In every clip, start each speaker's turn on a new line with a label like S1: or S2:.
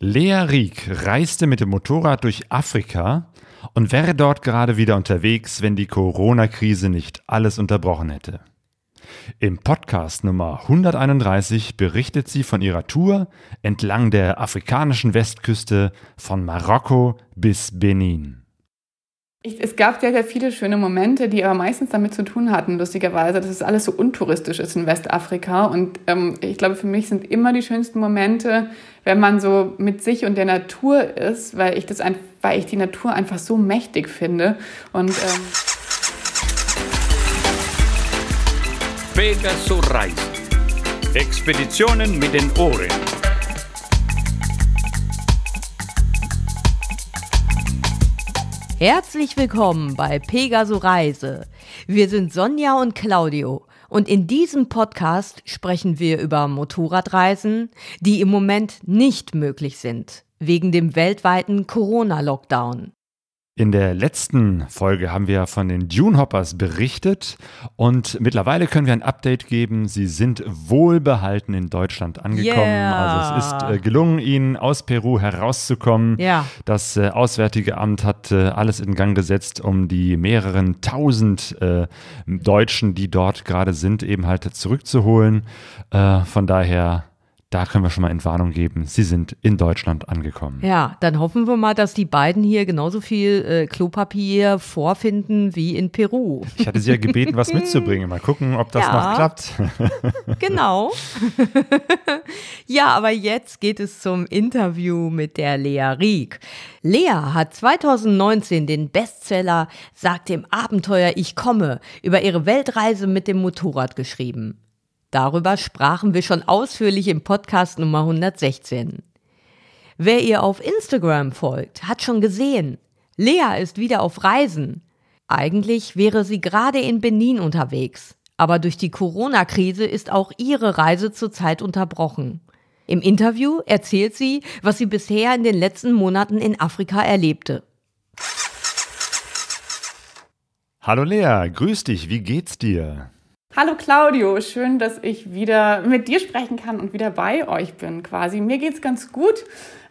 S1: Lea Rieck reiste mit dem Motorrad durch Afrika und wäre dort gerade wieder unterwegs, wenn die Corona-Krise nicht alles unterbrochen hätte. Im Podcast Nummer 131 berichtet sie von ihrer Tour entlang der afrikanischen Westküste von Marokko bis Benin.
S2: Es gab sehr, sehr viele schöne Momente, die aber meistens damit zu tun hatten, lustigerweise, dass es alles so untouristisch ist in Westafrika. Und ähm, ich glaube, für mich sind immer die schönsten Momente, wenn man so mit sich und der Natur ist, weil ich, das ein, weil ich die Natur einfach so mächtig finde. Und, ähm
S3: Pegasus Reisen. Expeditionen mit den Ohren.
S4: Herzlich willkommen bei Pegaso Reise. Wir sind Sonja und Claudio und in diesem Podcast sprechen wir über Motorradreisen, die im Moment nicht möglich sind, wegen dem weltweiten Corona-Lockdown.
S1: In der letzten Folge haben wir von den Dune Hoppers berichtet und mittlerweile können wir ein Update geben. Sie sind wohlbehalten in Deutschland angekommen. Yeah. Also es ist äh, gelungen, ihnen aus Peru herauszukommen.
S4: Ja.
S1: Das äh, Auswärtige Amt hat äh, alles in Gang gesetzt, um die mehreren tausend Deutschen, die dort gerade sind, eben halt zurückzuholen. Von daher da können wir schon mal Entwarnung geben. Sie sind in Deutschland angekommen.
S4: Ja, dann hoffen wir mal, dass die beiden hier genauso viel äh, Klopapier vorfinden wie in Peru.
S1: Ich hatte sie ja gebeten, was mitzubringen. Mal gucken, ob das ja, noch klappt.
S4: genau. ja, aber jetzt geht es zum Interview mit der Lea Rieck. Lea hat 2019 den Bestseller Sagt dem Abenteuer ich komme über ihre Weltreise mit dem Motorrad geschrieben. Darüber sprachen wir schon ausführlich im Podcast Nummer 116. Wer ihr auf Instagram folgt, hat schon gesehen, Lea ist wieder auf Reisen. Eigentlich wäre sie gerade in Benin unterwegs, aber durch die Corona-Krise ist auch ihre Reise zurzeit unterbrochen. Im Interview erzählt sie, was sie bisher in den letzten Monaten in Afrika erlebte.
S1: Hallo Lea, grüß dich, wie geht's dir?
S2: Hallo Claudio, schön, dass ich wieder mit dir sprechen kann und wieder bei euch bin quasi. Mir geht's ganz gut.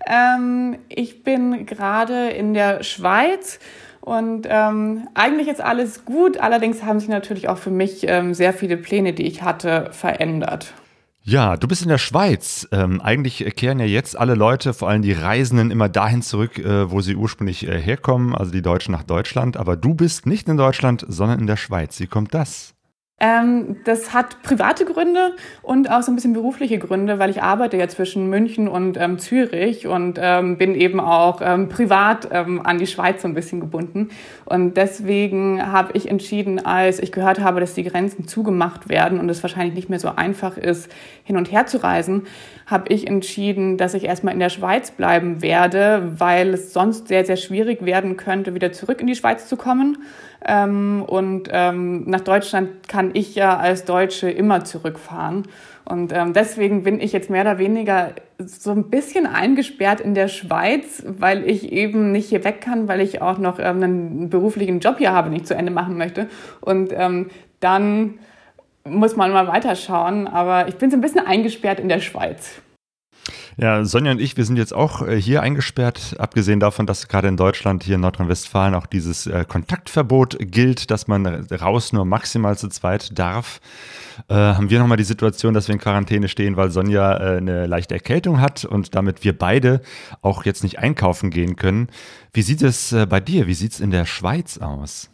S2: Ähm, ich bin gerade in der Schweiz und ähm, eigentlich ist alles gut. Allerdings haben sich natürlich auch für mich ähm, sehr viele Pläne, die ich hatte, verändert.
S1: Ja, du bist in der Schweiz. Ähm, eigentlich kehren ja jetzt alle Leute, vor allem die Reisenden, immer dahin zurück, äh, wo sie ursprünglich äh, herkommen, also die Deutschen nach Deutschland. Aber du bist nicht in Deutschland, sondern in der Schweiz. Wie kommt das?
S2: Ähm, das hat private Gründe und auch so ein bisschen berufliche Gründe, weil ich arbeite ja zwischen München und ähm, Zürich und ähm, bin eben auch ähm, privat ähm, an die Schweiz so ein bisschen gebunden. Und deswegen habe ich entschieden, als ich gehört habe, dass die Grenzen zugemacht werden und es wahrscheinlich nicht mehr so einfach ist, hin und her zu reisen, habe ich entschieden, dass ich erstmal in der Schweiz bleiben werde, weil es sonst sehr, sehr schwierig werden könnte, wieder zurück in die Schweiz zu kommen. Ähm, und ähm, nach Deutschland kann ich ja als Deutsche immer zurückfahren. Und ähm, deswegen bin ich jetzt mehr oder weniger so ein bisschen eingesperrt in der Schweiz, weil ich eben nicht hier weg kann, weil ich auch noch ähm, einen beruflichen Job hier habe, den ich zu Ende machen möchte. Und ähm, dann muss man mal weiterschauen. Aber ich bin so ein bisschen eingesperrt in der Schweiz.
S1: Ja, Sonja und ich, wir sind jetzt auch äh, hier eingesperrt, abgesehen davon, dass gerade in Deutschland, hier in Nordrhein-Westfalen auch dieses äh, Kontaktverbot gilt, dass man raus nur maximal zu zweit darf. Äh, haben wir nochmal die Situation, dass wir in Quarantäne stehen, weil Sonja äh, eine leichte Erkältung hat und damit wir beide auch jetzt nicht einkaufen gehen können. Wie sieht es äh, bei dir? Wie sieht es in der Schweiz aus?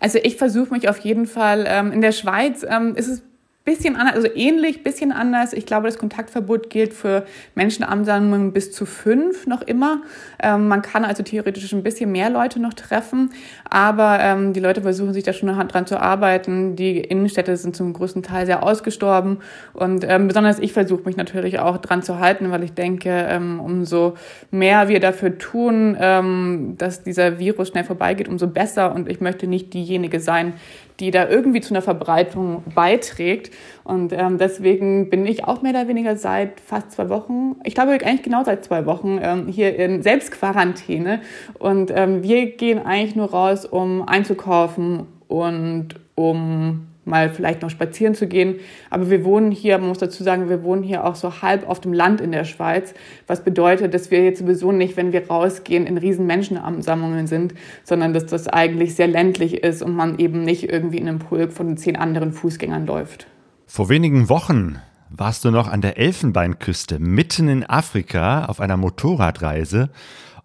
S2: Also ich versuche mich auf jeden Fall, ähm, in der Schweiz ähm, ist es bisschen anders, also ähnlich, bisschen anders. Ich glaube, das Kontaktverbot gilt für Menschenansammlungen bis zu fünf noch immer. Ähm, man kann also theoretisch ein bisschen mehr Leute noch treffen, aber ähm, die Leute versuchen sich da schon dran zu arbeiten. Die Innenstädte sind zum größten Teil sehr ausgestorben und ähm, besonders ich versuche mich natürlich auch dran zu halten, weil ich denke, ähm, umso mehr wir dafür tun, ähm, dass dieser Virus schnell vorbeigeht, umso besser und ich möchte nicht diejenige sein, die da irgendwie zu einer Verbreitung beiträgt. Und ähm, deswegen bin ich auch mehr oder weniger seit fast zwei Wochen, ich glaube eigentlich genau seit zwei Wochen, ähm, hier in Selbstquarantäne. Und ähm, wir gehen eigentlich nur raus, um einzukaufen und um mal vielleicht noch spazieren zu gehen. Aber wir wohnen hier, man muss dazu sagen, wir wohnen hier auch so halb auf dem Land in der Schweiz, was bedeutet, dass wir jetzt sowieso nicht, wenn wir rausgehen, in riesen Menschenansammlungen sind, sondern dass das eigentlich sehr ländlich ist und man eben nicht irgendwie in einem Pulk von zehn anderen Fußgängern läuft.
S1: Vor wenigen Wochen warst du noch an der Elfenbeinküste, mitten in Afrika, auf einer Motorradreise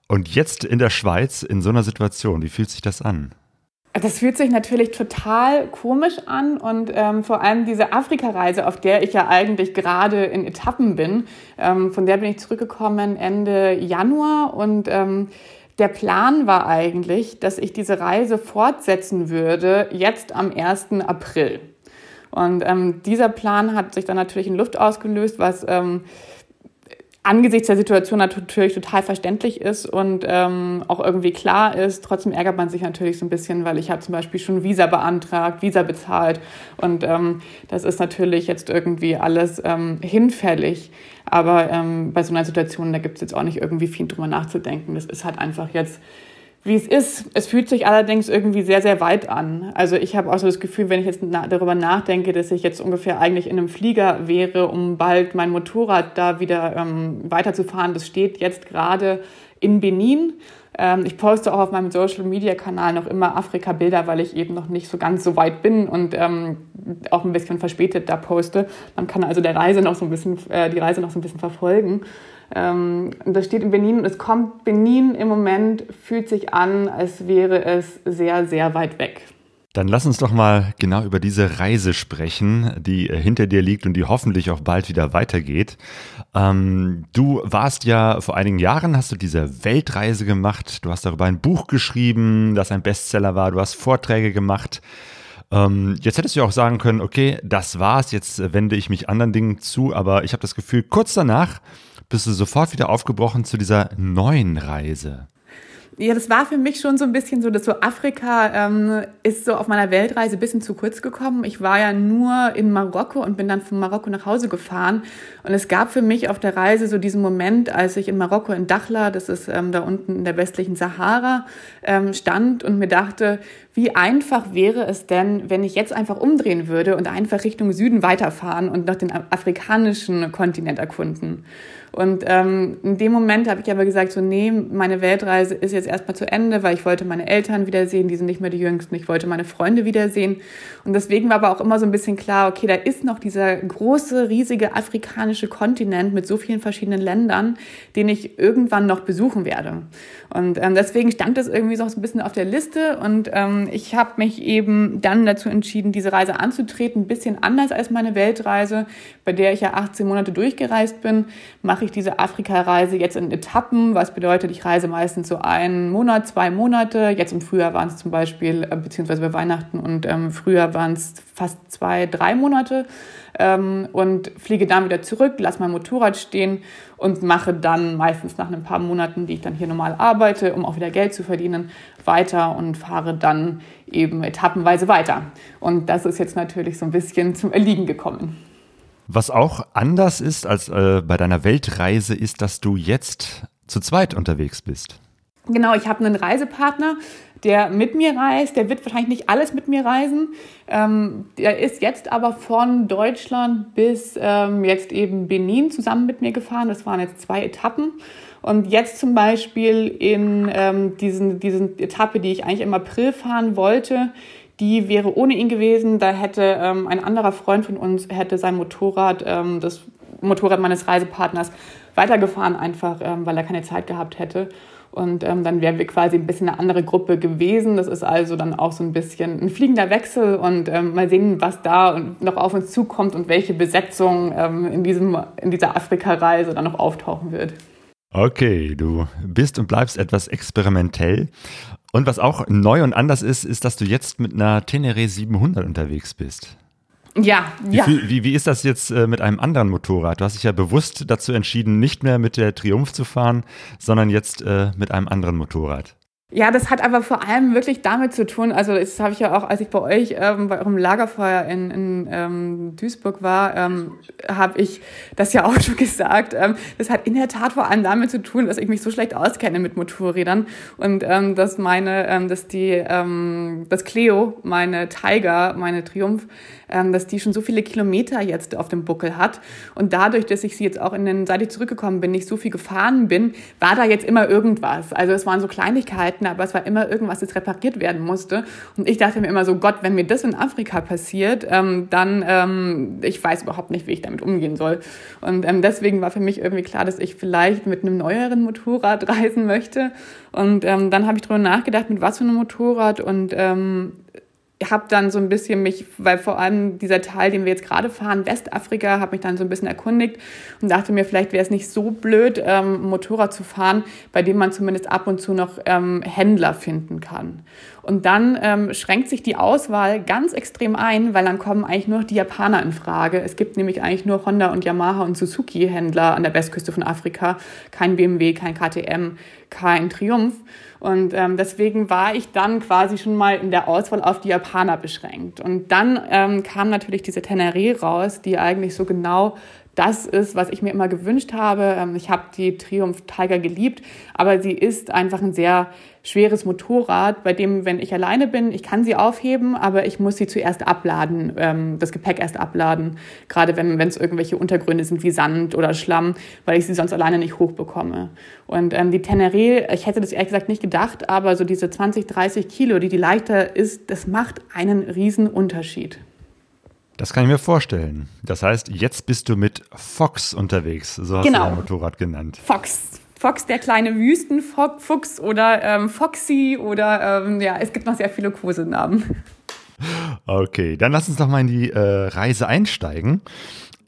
S1: und jetzt in der Schweiz in so einer Situation. Wie fühlt sich das an?
S2: Das fühlt sich natürlich total komisch an und ähm, vor allem diese Afrika-Reise, auf der ich ja eigentlich gerade in Etappen bin, ähm, von der bin ich zurückgekommen Ende Januar und ähm, der Plan war eigentlich, dass ich diese Reise fortsetzen würde jetzt am 1. April. Und ähm, dieser Plan hat sich dann natürlich in Luft ausgelöst, was ähm, angesichts der Situation natürlich total verständlich ist und ähm, auch irgendwie klar ist. Trotzdem ärgert man sich natürlich so ein bisschen, weil ich habe zum Beispiel schon Visa beantragt, Visa bezahlt und ähm, das ist natürlich jetzt irgendwie alles ähm, hinfällig. Aber ähm, bei so einer Situation, da gibt es jetzt auch nicht irgendwie viel drüber nachzudenken. Das ist halt einfach jetzt wie es ist. Es fühlt sich allerdings irgendwie sehr, sehr weit an. Also ich habe auch so das Gefühl, wenn ich jetzt na darüber nachdenke, dass ich jetzt ungefähr eigentlich in einem Flieger wäre, um bald mein Motorrad da wieder ähm, weiterzufahren. Das steht jetzt gerade in Benin. Ähm, ich poste auch auf meinem Social-Media-Kanal noch immer Afrika-Bilder, weil ich eben noch nicht so ganz so weit bin und ähm, auch ein bisschen verspätet da poste. Man kann also der Reise noch so ein bisschen, äh, die Reise noch so ein bisschen verfolgen. Ähm, das steht in Benin und es kommt, Benin im Moment fühlt sich an, als wäre es sehr, sehr weit weg.
S1: Dann lass uns doch mal genau über diese Reise sprechen, die äh, hinter dir liegt und die hoffentlich auch bald wieder weitergeht. Ähm, du warst ja vor einigen Jahren, hast du diese Weltreise gemacht, du hast darüber ein Buch geschrieben, das ein Bestseller war, du hast Vorträge gemacht. Ähm, jetzt hättest du auch sagen können, okay, das war's, jetzt wende ich mich anderen Dingen zu, aber ich habe das Gefühl, kurz danach bist du sofort wieder aufgebrochen zu dieser neuen Reise.
S2: Ja, das war für mich schon so ein bisschen so, dass so Afrika ähm, ist so auf meiner Weltreise ein bisschen zu kurz gekommen. Ich war ja nur in Marokko und bin dann von Marokko nach Hause gefahren. Und es gab für mich auf der Reise so diesen Moment, als ich in Marokko in Dakhla, das ist ähm, da unten in der westlichen Sahara, ähm, stand und mir dachte, wie einfach wäre es denn, wenn ich jetzt einfach umdrehen würde und einfach Richtung Süden weiterfahren und noch den afrikanischen Kontinent erkunden. Und ähm, in dem Moment habe ich aber gesagt, so nee, meine Weltreise ist jetzt erstmal zu Ende, weil ich wollte meine Eltern wiedersehen, die sind nicht mehr die Jüngsten, ich wollte meine Freunde wiedersehen. Und deswegen war aber auch immer so ein bisschen klar, okay, da ist noch dieser große, riesige afrikanische Kontinent mit so vielen verschiedenen Ländern, den ich irgendwann noch besuchen werde. Und ähm, deswegen stand das irgendwie so ein bisschen auf der Liste. Und ähm, ich habe mich eben dann dazu entschieden, diese Reise anzutreten, ein bisschen anders als meine Weltreise, bei der ich ja 18 Monate durchgereist bin, mache ich diese Afrika-Reise jetzt in Etappen, was bedeutet, ich reise meistens so einen Monat, zwei Monate. Jetzt im Frühjahr waren es zum Beispiel, äh, beziehungsweise bei Weihnachten und ähm, Frühjahr waren es fast zwei, drei Monate. Ähm, und fliege dann wieder zurück, lasse mein Motorrad stehen und mache dann meistens nach ein paar Monaten, die ich dann hier normal arbeite, um auch wieder Geld zu verdienen, weiter und fahre dann eben etappenweise weiter. Und das ist jetzt natürlich so ein bisschen zum Erliegen gekommen.
S1: Was auch anders ist als äh, bei deiner Weltreise, ist, dass du jetzt zu zweit unterwegs bist.
S2: Genau, ich habe einen Reisepartner, der mit mir reist. Der wird wahrscheinlich nicht alles mit mir reisen. Ähm, der ist jetzt aber von Deutschland bis ähm, jetzt eben Benin zusammen mit mir gefahren. Das waren jetzt zwei Etappen. Und jetzt zum Beispiel in ähm, diesen, diesen Etappe, die ich eigentlich im April fahren wollte, die wäre ohne ihn gewesen. Da hätte ähm, ein anderer Freund von uns hätte sein Motorrad, ähm, das Motorrad meines Reisepartners, weitergefahren, einfach ähm, weil er keine Zeit gehabt hätte. Und ähm, dann wären wir quasi ein bisschen eine andere Gruppe gewesen. Das ist also dann auch so ein bisschen ein fliegender Wechsel und ähm, mal sehen, was da noch auf uns zukommt und welche Besetzung ähm, in, diesem, in dieser Afrika-Reise dann noch auftauchen wird.
S1: Okay, du bist und bleibst etwas experimentell. Und was auch neu und anders ist, ist, dass du jetzt mit einer Tenere 700 unterwegs bist.
S2: Ja,
S1: wie
S2: ja.
S1: Viel, wie, wie ist das jetzt äh, mit einem anderen Motorrad? Du hast dich ja bewusst dazu entschieden, nicht mehr mit der Triumph zu fahren, sondern jetzt äh, mit einem anderen Motorrad.
S2: Ja, das hat aber vor allem wirklich damit zu tun, also das habe ich ja auch, als ich bei euch ähm, bei eurem Lagerfeuer in, in ähm, Duisburg war, ähm, habe ich das ja auch schon gesagt. Ähm, das hat in der Tat vor allem damit zu tun, dass ich mich so schlecht auskenne mit Motorrädern und ähm, dass meine, ähm, dass die, ähm, das Cleo, meine Tiger, meine Triumph, ähm, dass die schon so viele Kilometer jetzt auf dem Buckel hat und dadurch, dass ich sie jetzt auch in den, seit ich zurückgekommen bin, nicht so viel gefahren bin, war da jetzt immer irgendwas. Also es waren so Kleinigkeiten Projekten, aber es war immer irgendwas, das repariert werden musste. Und ich dachte mir immer so, Gott, wenn mir das in Afrika passiert, ähm, dann, ähm, ich weiß überhaupt nicht, wie ich damit umgehen soll. Und ähm, deswegen war für mich irgendwie klar, dass ich vielleicht mit einem neueren Motorrad reisen möchte. Und ähm, dann habe ich darüber nachgedacht, mit was für einem Motorrad und ähm, habe dann so ein bisschen mich, weil vor allem dieser Teil, den wir jetzt gerade fahren, Westafrika, habe mich dann so ein bisschen erkundigt und dachte mir, vielleicht wäre es nicht so blöd, ähm, Motorrad zu fahren, bei dem man zumindest ab und zu noch ähm, Händler finden kann. Und dann ähm, schränkt sich die Auswahl ganz extrem ein, weil dann kommen eigentlich nur die Japaner in Frage. Es gibt nämlich eigentlich nur Honda und Yamaha und Suzuki Händler an der Westküste von Afrika, kein BMW, kein KTM, kein Triumph. Und ähm, deswegen war ich dann quasi schon mal in der Auswahl auf die Japaner beschränkt. Und dann ähm, kam natürlich diese Teneré raus, die eigentlich so genau das ist, was ich mir immer gewünscht habe. Ähm, ich habe die Triumph Tiger geliebt, aber sie ist einfach ein sehr schweres Motorrad, bei dem, wenn ich alleine bin, ich kann sie aufheben, aber ich muss sie zuerst abladen, ähm, das Gepäck erst abladen, gerade wenn es irgendwelche Untergründe sind wie Sand oder Schlamm, weil ich sie sonst alleine nicht hochbekomme. Und ähm, die Teneré, ich hätte das ehrlich gesagt nicht gedacht, aber so diese 20, 30 Kilo, die die leichter ist, das macht einen riesen Unterschied.
S1: Das kann ich mir vorstellen. Das heißt, jetzt bist du mit Fox unterwegs, so hast genau. du dein Motorrad genannt.
S2: Fox. Fox, der kleine Wüstenfuchs oder ähm, Foxy oder ähm, ja, es gibt noch sehr viele Kosenamen.
S1: Okay, dann lass uns doch mal in die äh, Reise einsteigen.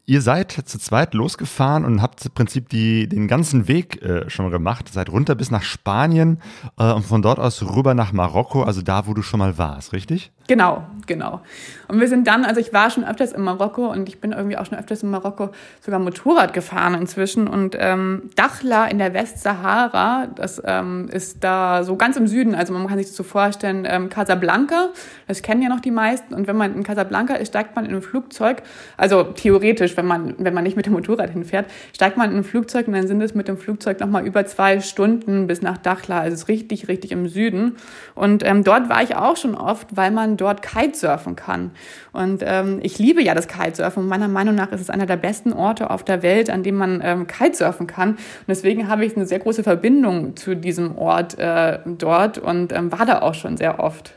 S1: Ihr seid zu zweit losgefahren und habt im Prinzip die, den ganzen Weg äh, schon gemacht. Seid runter bis nach Spanien äh, und von dort aus rüber nach Marokko, also da, wo du schon mal warst, richtig?
S2: Genau, genau. Und wir sind dann, also ich war schon öfters in Marokko und ich bin irgendwie auch schon öfters in Marokko sogar Motorrad gefahren inzwischen. Und ähm, Dachla in der Westsahara, das ähm, ist da so ganz im Süden, also man kann sich das so vorstellen, ähm, Casablanca, das kennen ja noch die meisten. Und wenn man in Casablanca ist, steigt man in ein Flugzeug, also theoretisch, wenn man, wenn man nicht mit dem Motorrad hinfährt, steigt man in ein Flugzeug und dann sind es mit dem Flugzeug nochmal über zwei Stunden bis nach Dachla, also es ist richtig, richtig im Süden. Und ähm, dort war ich auch schon oft, weil man dort Kitesurfen kann. Und ähm, ich liebe ja das Kitesurfen. Meiner Meinung nach ist es einer der besten Orte auf der Welt, an dem man ähm, Kitesurfen kann. Und deswegen habe ich eine sehr große Verbindung zu diesem Ort äh, dort und ähm, war da auch schon sehr oft.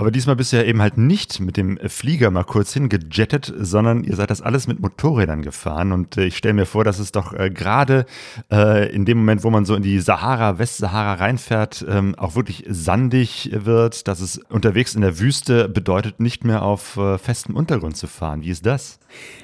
S1: Aber diesmal bist du ja eben halt nicht mit dem Flieger mal kurz hingejettet, sondern ihr seid das alles mit Motorrädern gefahren. Und äh, ich stelle mir vor, dass es doch äh, gerade äh, in dem Moment, wo man so in die Sahara, Westsahara reinfährt, ähm, auch wirklich sandig wird, dass es unterwegs in der Wüste bedeutet, nicht mehr auf festem Untergrund zu fahren. Wie ist das?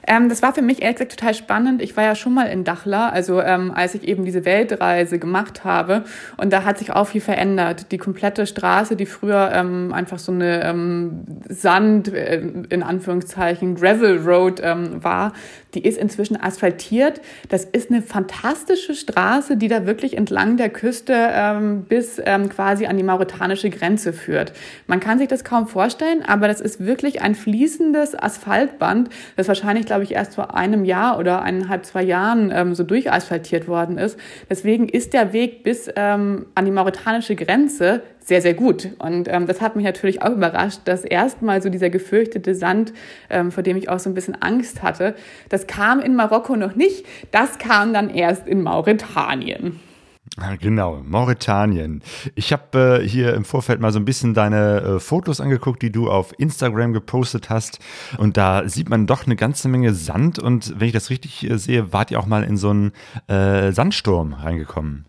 S2: Ähm, das war für mich ehrlich gesagt total spannend. Ich war ja schon mal in Dachla, also ähm, als ich eben diese Weltreise gemacht habe. Und da hat sich auch viel verändert. Die komplette Straße, die früher ähm, einfach so eine ähm, Sand, äh, in Anführungszeichen, Gravel Road ähm, war, die ist inzwischen asphaltiert. Das ist eine fantastische Straße, die da wirklich entlang der Küste ähm, bis ähm, quasi an die mauretanische Grenze führt. Man kann sich das kaum vorstellen, aber das ist wirklich ein fließendes Asphaltband, das wahrscheinlich, glaube ich, erst vor einem Jahr oder eineinhalb, zwei Jahren ähm, so durchasphaltiert worden ist. Deswegen ist der Weg bis ähm, an die mauretanische Grenze sehr, sehr gut. Und ähm, das hat mich natürlich auch überrascht, dass erstmal so dieser gefürchtete Sand, ähm, vor dem ich auch so ein bisschen Angst hatte, kam in Marokko noch nicht. Das kam dann erst in Mauretanien.
S1: Genau, Mauretanien. Ich habe äh, hier im Vorfeld mal so ein bisschen deine äh, Fotos angeguckt, die du auf Instagram gepostet hast. Und da sieht man doch eine ganze Menge Sand. Und wenn ich das richtig äh, sehe, wart ihr auch mal in so einen äh, Sandsturm reingekommen.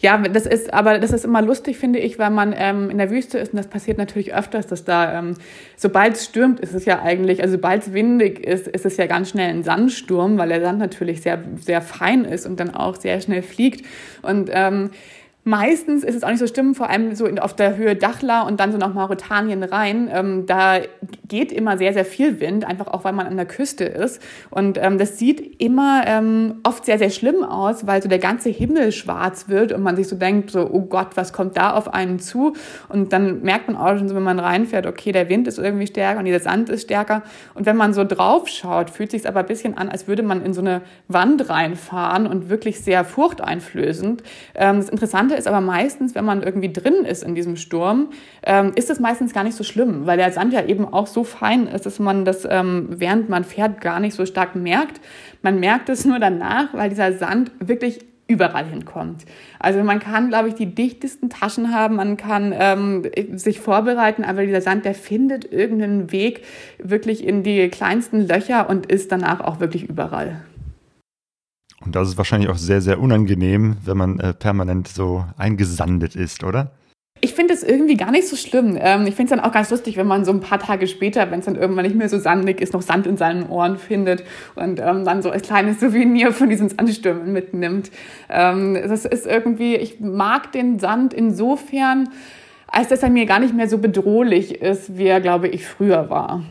S2: Ja, das ist, aber das ist immer lustig, finde ich, weil man ähm, in der Wüste ist und das passiert natürlich öfters, dass da, ähm, sobald es stürmt, ist es ja eigentlich, also sobald es windig ist, ist es ja ganz schnell ein Sandsturm, weil der Sand natürlich sehr, sehr fein ist und dann auch sehr schnell fliegt. Und ähm, Meistens ist es auch nicht so schlimm, vor allem so auf der Höhe Dachla und dann so nach Mauretanien rein. Ähm, da geht immer sehr, sehr viel Wind, einfach auch weil man an der Küste ist. Und ähm, das sieht immer ähm, oft sehr, sehr schlimm aus, weil so der ganze Himmel schwarz wird und man sich so denkt, so, oh Gott, was kommt da auf einen zu? Und dann merkt man auch schon so, wenn man reinfährt, okay, der Wind ist irgendwie stärker und dieser Sand ist stärker. Und wenn man so drauf schaut, fühlt sich aber ein bisschen an, als würde man in so eine Wand reinfahren und wirklich sehr furchteinflößend. Ähm, das Interessante ist aber meistens, wenn man irgendwie drin ist in diesem Sturm, ähm, ist es meistens gar nicht so schlimm, weil der Sand ja eben auch so fein ist, dass man das, ähm, während man fährt, gar nicht so stark merkt. Man merkt es nur danach, weil dieser Sand wirklich überall hinkommt. Also man kann, glaube ich, die dichtesten Taschen haben, man kann ähm, sich vorbereiten, aber dieser Sand, der findet irgendeinen Weg wirklich in die kleinsten Löcher und ist danach auch wirklich überall.
S1: Und das ist wahrscheinlich auch sehr, sehr unangenehm, wenn man äh, permanent so eingesandet ist, oder?
S2: Ich finde es irgendwie gar nicht so schlimm. Ähm, ich finde es dann auch ganz lustig, wenn man so ein paar Tage später, wenn es dann irgendwann nicht mehr so sandig ist, noch Sand in seinen Ohren findet und ähm, dann so als kleines Souvenir von diesen Sandstürmen mitnimmt. Ähm, das ist irgendwie, ich mag den Sand insofern, als dass er mir gar nicht mehr so bedrohlich ist, wie er, glaube ich, früher war.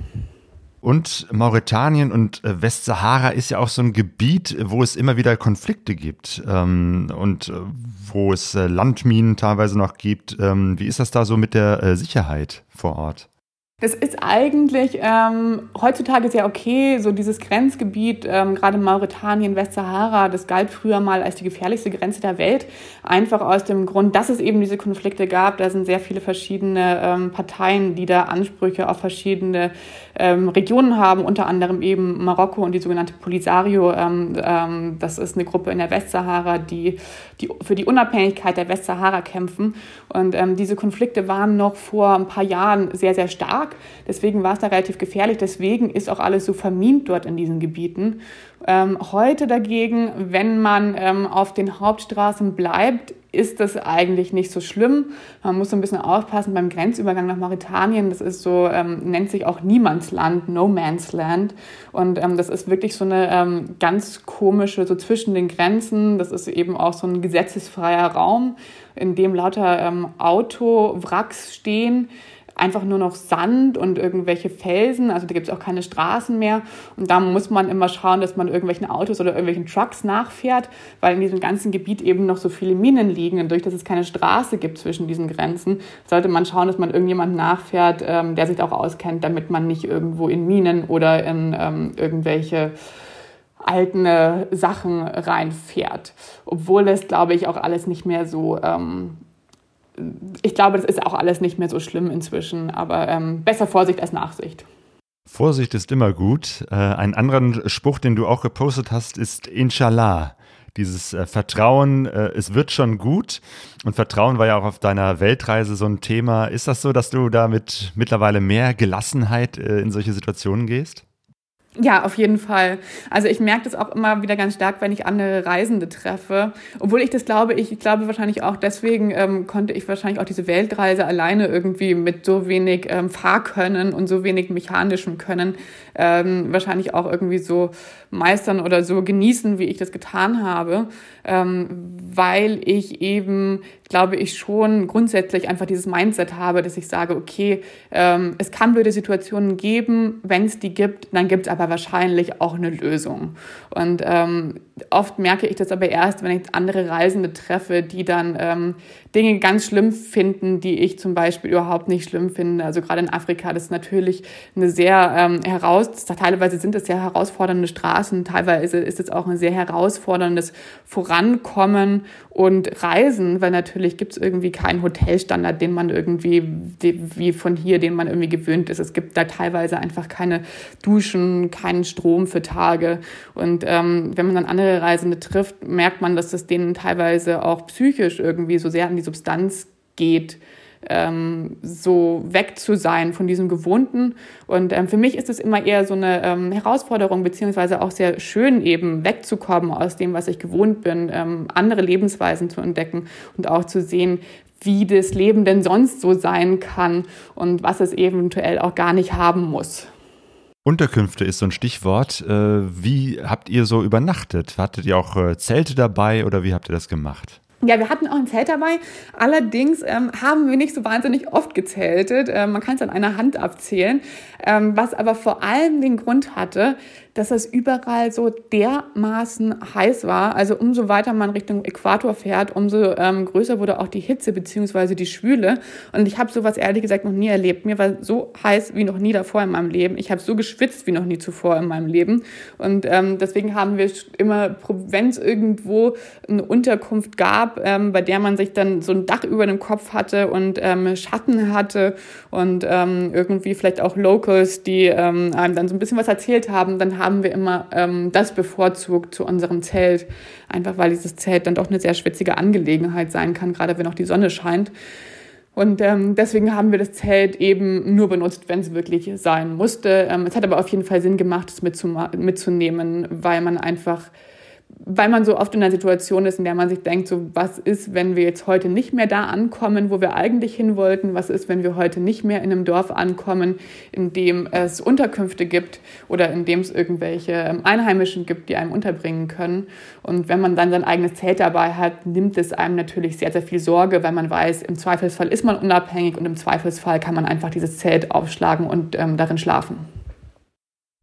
S1: Und Mauretanien und äh, Westsahara ist ja auch so ein Gebiet, wo es immer wieder Konflikte gibt ähm, und äh, wo es äh, Landminen teilweise noch gibt. Ähm, wie ist das da so mit der Sicherheit vor Ort?
S2: Das ist eigentlich ähm, heutzutage sehr okay, so dieses Grenzgebiet, ähm, gerade Mauretanien, Westsahara, das galt früher mal als die gefährlichste Grenze der Welt, einfach aus dem Grund, dass es eben diese Konflikte gab. Da sind sehr viele verschiedene ähm, Parteien, die da Ansprüche auf verschiedene ähm, Regionen haben, unter anderem eben Marokko und die sogenannte Polisario. Ähm, ähm, das ist eine Gruppe in der Westsahara, die, die für die Unabhängigkeit der Westsahara kämpfen. Und ähm, diese Konflikte waren noch vor ein paar Jahren sehr, sehr stark stark. Deswegen war es da relativ gefährlich. Deswegen ist auch alles so vermint dort in diesen Gebieten. Ähm, heute dagegen, wenn man ähm, auf den Hauptstraßen bleibt, ist das eigentlich nicht so schlimm. Man muss so ein bisschen aufpassen beim Grenzübergang nach Mauretanien. Das ist so, ähm, nennt sich auch Niemandsland, No Man's Land. Und ähm, das ist wirklich so eine ähm, ganz komische, so zwischen den Grenzen. Das ist eben auch so ein gesetzesfreier Raum, in dem lauter ähm, Autowracks stehen einfach nur noch Sand und irgendwelche Felsen. Also da gibt es auch keine Straßen mehr. Und da muss man immer schauen, dass man irgendwelchen Autos oder irgendwelchen Trucks nachfährt, weil in diesem ganzen Gebiet eben noch so viele Minen liegen. Und durch dass es keine Straße gibt zwischen diesen Grenzen, sollte man schauen, dass man irgendjemand nachfährt, ähm, der sich da auch auskennt, damit man nicht irgendwo in Minen oder in ähm, irgendwelche alten Sachen reinfährt. Obwohl es, glaube ich, auch alles nicht mehr so ähm, ich glaube, das ist auch alles nicht mehr so schlimm inzwischen, aber ähm, besser Vorsicht als Nachsicht.
S1: Vorsicht ist immer gut. Äh, ein anderer Spruch, den du auch gepostet hast, ist Inshallah. Dieses äh, Vertrauen, äh, es wird schon gut. Und Vertrauen war ja auch auf deiner Weltreise so ein Thema. Ist das so, dass du da mit mittlerweile mehr Gelassenheit äh, in solche Situationen gehst?
S2: Ja, auf jeden Fall. Also ich merke das auch immer wieder ganz stark, wenn ich andere Reisende treffe. Obwohl ich das glaube, ich, glaube wahrscheinlich auch deswegen ähm, konnte ich wahrscheinlich auch diese Weltreise alleine irgendwie mit so wenig ähm, Fahrkönnen und so wenig mechanischem Können ähm, wahrscheinlich auch irgendwie so meistern oder so genießen, wie ich das getan habe, ähm, weil ich eben, glaube ich, schon grundsätzlich einfach dieses Mindset habe, dass ich sage, okay, ähm, es kann blöde Situationen geben, wenn es die gibt, dann gibt es aber wahrscheinlich auch eine Lösung. Und ähm, oft merke ich das aber erst, wenn ich andere Reisende treffe, die dann ähm, Dinge ganz schlimm finden, die ich zum Beispiel überhaupt nicht schlimm finde. Also gerade in Afrika, das ist natürlich eine sehr ähm, heraus, teilweise sind es sehr herausfordernde Straßen, teilweise ist es auch ein sehr herausforderndes Vorankommen und Reisen, weil natürlich gibt es irgendwie keinen Hotelstandard, den man irgendwie, wie von hier, den man irgendwie gewöhnt ist. Es gibt da teilweise einfach keine Duschen, keinen Strom für Tage. Und ähm, wenn man dann andere Reisende trifft, merkt man, dass das denen teilweise auch psychisch irgendwie so sehr an die Substanz geht, ähm, so weg zu sein von diesem Gewohnten. Und ähm, für mich ist es immer eher so eine ähm, Herausforderung, beziehungsweise auch sehr schön, eben wegzukommen aus dem, was ich gewohnt bin, ähm, andere Lebensweisen zu entdecken und auch zu sehen, wie das Leben denn sonst so sein kann und was es eventuell auch gar nicht haben muss.
S1: Unterkünfte ist so ein Stichwort. Äh, wie habt ihr so übernachtet? Hattet ihr auch äh, Zelte dabei oder wie habt ihr das gemacht?
S2: Ja, wir hatten auch ein Zelt dabei. Allerdings ähm, haben wir nicht so wahnsinnig oft gezeltet. Ähm, man kann es an einer Hand abzählen. Ähm, was aber vor allem den Grund hatte, dass es überall so dermaßen heiß war. Also umso weiter man Richtung Äquator fährt, umso ähm, größer wurde auch die Hitze beziehungsweise die Schwüle. Und ich habe sowas ehrlich gesagt noch nie erlebt. Mir war so heiß wie noch nie davor in meinem Leben. Ich habe so geschwitzt wie noch nie zuvor in meinem Leben. Und ähm, deswegen haben wir immer, wenn es irgendwo eine Unterkunft gab, ähm, bei der man sich dann so ein Dach über dem Kopf hatte und ähm, Schatten hatte und ähm, irgendwie vielleicht auch Locals, die ähm, einem dann so ein bisschen was erzählt haben, dann haben wir immer ähm, das bevorzugt zu unserem Zelt. Einfach weil dieses Zelt dann doch eine sehr schwitzige Angelegenheit sein kann, gerade wenn auch die Sonne scheint. Und ähm, deswegen haben wir das Zelt eben nur benutzt, wenn es wirklich sein musste. Ähm, es hat aber auf jeden Fall Sinn gemacht, es mitzunehmen, weil man einfach weil man so oft in einer Situation ist, in der man sich denkt, so was ist, wenn wir jetzt heute nicht mehr da ankommen, wo wir eigentlich hin wollten? Was ist, wenn wir heute nicht mehr in einem Dorf ankommen, in dem es Unterkünfte gibt oder in dem es irgendwelche ähm, Einheimischen gibt, die einem unterbringen können? Und wenn man dann sein eigenes Zelt dabei hat, nimmt es einem natürlich sehr, sehr viel Sorge, weil man weiß, im Zweifelsfall ist man unabhängig und im Zweifelsfall kann man einfach dieses Zelt aufschlagen und ähm, darin schlafen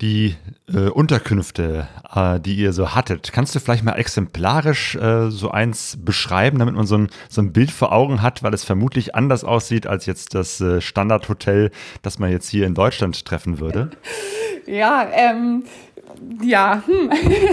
S1: die äh, Unterkünfte, äh, die ihr so hattet. Kannst du vielleicht mal exemplarisch äh, so eins beschreiben, damit man so ein, so ein Bild vor Augen hat, weil es vermutlich anders aussieht als jetzt das äh, Standardhotel, das man jetzt hier in Deutschland treffen würde?
S2: Ja, ähm, ja, hm.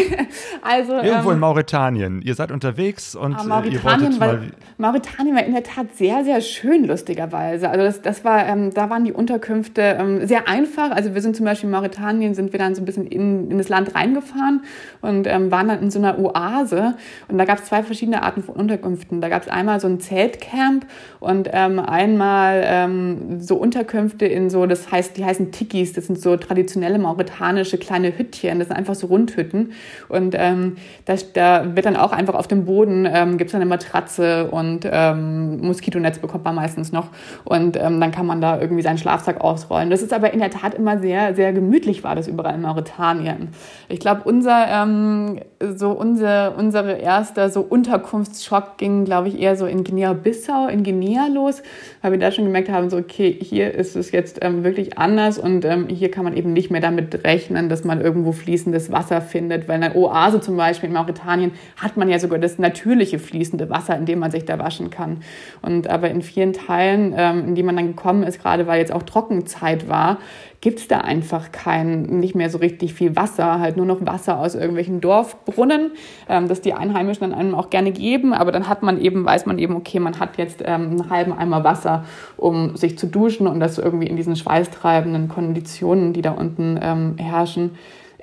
S1: also. Irgendwo ähm, in Mauretanien. Ihr seid unterwegs und
S2: äh, ihr wolltet war, mal. Mauretanien war in der Tat sehr, sehr schön, lustigerweise. Also das, das war, ähm, da waren die Unterkünfte ähm, sehr einfach. Also wir sind zum Beispiel in Mauretanien, sind wir dann so ein bisschen in, in das Land reingefahren und ähm, waren dann in so einer Oase. Und da gab es zwei verschiedene Arten von Unterkünften. Da gab es einmal so ein Zeltcamp und ähm, einmal ähm, so Unterkünfte in so, das heißt, die heißen Tikis. Das sind so traditionelle mauretanische kleine Hüttchen werden. Das sind einfach so Rundhütten. Und ähm, das, da wird dann auch einfach auf dem Boden, ähm, gibt es eine Matratze und ähm, Moskitonetz bekommt man meistens noch. Und ähm, dann kann man da irgendwie seinen Schlafsack ausrollen. Das ist aber in der Tat immer sehr, sehr gemütlich war das überall in Mauretanien. Ich glaube, unser, ähm, so unser, unsere erster so Unterkunftsschock ging, glaube ich, eher so in Guinea-Bissau, in Guinea los, weil wir da schon gemerkt haben, so okay, hier ist es jetzt ähm, wirklich anders und ähm, hier kann man eben nicht mehr damit rechnen, dass man irgendwo fließendes Wasser findet, weil in der Oase zum Beispiel in Mauretanien hat man ja sogar das natürliche fließende Wasser, in dem man sich da waschen kann. Und aber in vielen Teilen, ähm, in die man dann gekommen ist, gerade weil jetzt auch Trockenzeit war, gibt es da einfach kein, nicht mehr so richtig viel Wasser, halt nur noch Wasser aus irgendwelchen Dorfbrunnen, ähm, das die Einheimischen dann einem auch gerne geben, aber dann hat man eben, weiß man eben, okay, man hat jetzt ähm, einen halben Eimer Wasser, um sich zu duschen und das irgendwie in diesen schweißtreibenden Konditionen, die da unten ähm, herrschen,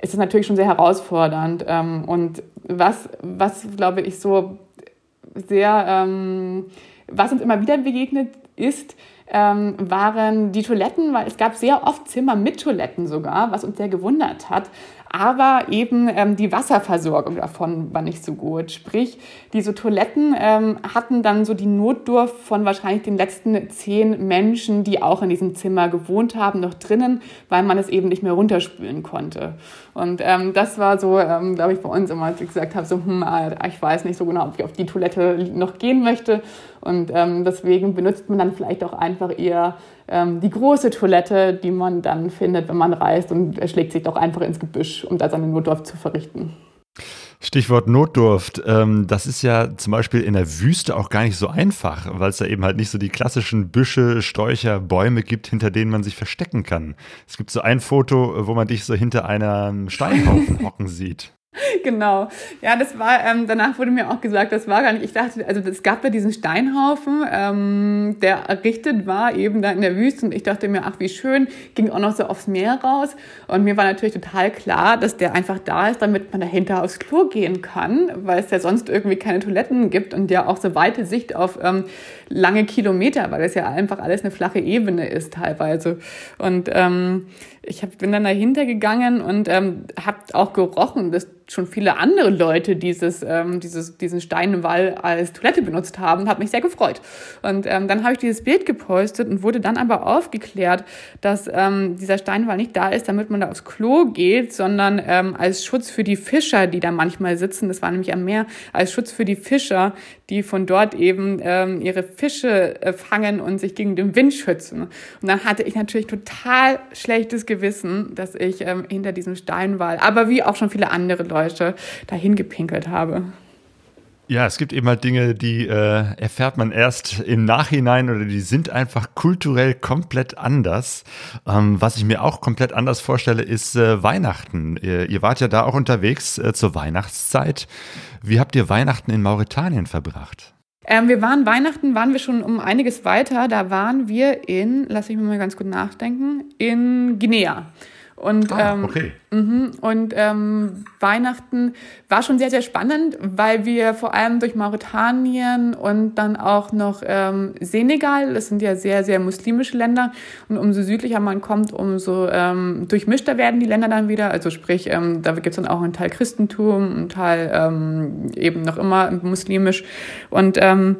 S2: ist es natürlich schon sehr herausfordernd. Ähm, und was, was glaube ich, so sehr, ähm, was uns immer wieder begegnet ist, ähm, waren die Toiletten, weil es gab sehr oft Zimmer mit Toiletten sogar, was uns sehr gewundert hat aber eben ähm, die Wasserversorgung davon war nicht so gut. Sprich, diese Toiletten ähm, hatten dann so die Notdurft von wahrscheinlich den letzten zehn Menschen, die auch in diesem Zimmer gewohnt haben, noch drinnen, weil man es eben nicht mehr runterspülen konnte. Und ähm, das war so, ähm, glaube ich, bei uns immer, als ich gesagt habe, so, hm, äh, ich weiß nicht so genau, ob ich auf die Toilette noch gehen möchte. Und ähm, deswegen benutzt man dann vielleicht auch einfach eher ähm, die große Toilette, die man dann findet, wenn man reist und schlägt sich doch einfach ins Gebüsch, um da seine Notdurft zu verrichten.
S1: Stichwort Notdurft. Ähm, das ist ja zum Beispiel in der Wüste auch gar nicht so einfach, weil es da eben halt nicht so die klassischen Büsche, Sträucher, Bäume gibt, hinter denen man sich verstecken kann. Es gibt so ein Foto, wo man dich so hinter einem Steinhaufen hocken sieht.
S2: Genau. Ja, das war, ähm, danach wurde mir auch gesagt, das war gar nicht, ich dachte, also es gab ja diesen Steinhaufen, ähm, der errichtet war eben da in der Wüste und ich dachte mir, ach wie schön, ging auch noch so aufs Meer raus und mir war natürlich total klar, dass der einfach da ist, damit man dahinter aufs Klo gehen kann, weil es ja sonst irgendwie keine Toiletten gibt und ja auch so weite Sicht auf ähm, lange Kilometer, weil das ja einfach alles eine flache Ebene ist teilweise und ähm, ich hab, bin dann dahinter gegangen und ähm, habe auch gerochen, dass schon viele andere Leute dieses, ähm, dieses, diesen Steinwall als Toilette benutzt haben, hat mich sehr gefreut. Und ähm, dann habe ich dieses Bild gepostet und wurde dann aber aufgeklärt, dass ähm, dieser Steinwall nicht da ist, damit man da aufs Klo geht, sondern ähm, als Schutz für die Fischer, die da manchmal sitzen, das war nämlich am Meer, als Schutz für die Fischer, die von dort eben ähm, ihre Fische äh, fangen und sich gegen den Wind schützen. Und dann hatte ich natürlich total schlechtes Gewissen, dass ich ähm, hinter diesem Steinwall, aber wie auch schon viele andere Leute, dahin gepinkelt habe.
S1: Ja, es gibt eben halt Dinge, die äh, erfährt man erst im Nachhinein oder die sind einfach kulturell komplett anders. Ähm, was ich mir auch komplett anders vorstelle, ist äh, Weihnachten. Ihr, ihr, wart ja da auch unterwegs äh, zur Weihnachtszeit. Wie habt ihr Weihnachten in Mauretanien verbracht?
S2: Ähm, wir waren Weihnachten, waren wir schon um einiges weiter. Da waren wir in, lass ich mir mal ganz gut nachdenken, in Guinea. Und, ah, ähm, okay. ähm, und ähm, Weihnachten war schon sehr, sehr spannend, weil wir vor allem durch Mauretanien und dann auch noch ähm, Senegal, das sind ja sehr, sehr muslimische Länder, und umso südlicher man kommt, umso ähm, durchmischter werden die Länder dann wieder. Also sprich, ähm, da gibt es dann auch einen Teil Christentum, einen Teil ähm, eben noch immer muslimisch. Und ähm,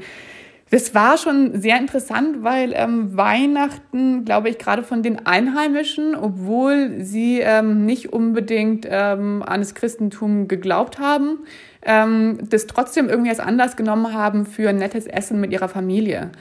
S2: das war schon sehr interessant, weil ähm, Weihnachten, glaube ich, gerade von den Einheimischen, obwohl sie ähm, nicht unbedingt ähm, an das Christentum geglaubt haben, ähm, das trotzdem irgendwie als Anlass genommen haben für nettes Essen mit ihrer Familie.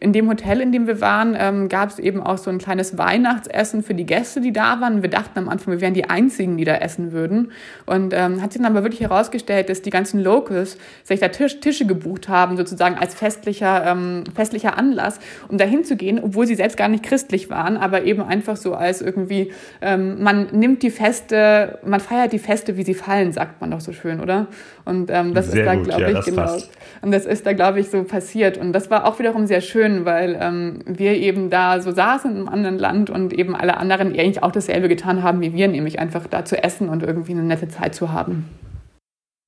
S2: In dem Hotel, in dem wir waren, ähm, gab es eben auch so ein kleines Weihnachtsessen für die Gäste, die da waren. Wir dachten am Anfang, wir wären die Einzigen, die da essen würden. Und ähm, hat sich dann aber wirklich herausgestellt, dass die ganzen Locals sich da Tisch, Tische gebucht haben, sozusagen als festlicher, ähm, festlicher Anlass, um da hinzugehen, obwohl sie selbst gar nicht christlich waren, aber eben einfach so als irgendwie, ähm, man nimmt die Feste, man feiert die Feste, wie sie fallen, sagt man doch so schön, oder? Und ähm, das Sehr ist da, glaube ich, genau. Passt. Und das ist da, glaube ich, so passiert. Und das war auch wiederum sehr schön, weil ähm, wir eben da so saßen einem anderen Land und eben alle anderen eigentlich auch dasselbe getan haben wie wir, nämlich einfach da zu essen und irgendwie eine nette Zeit zu haben.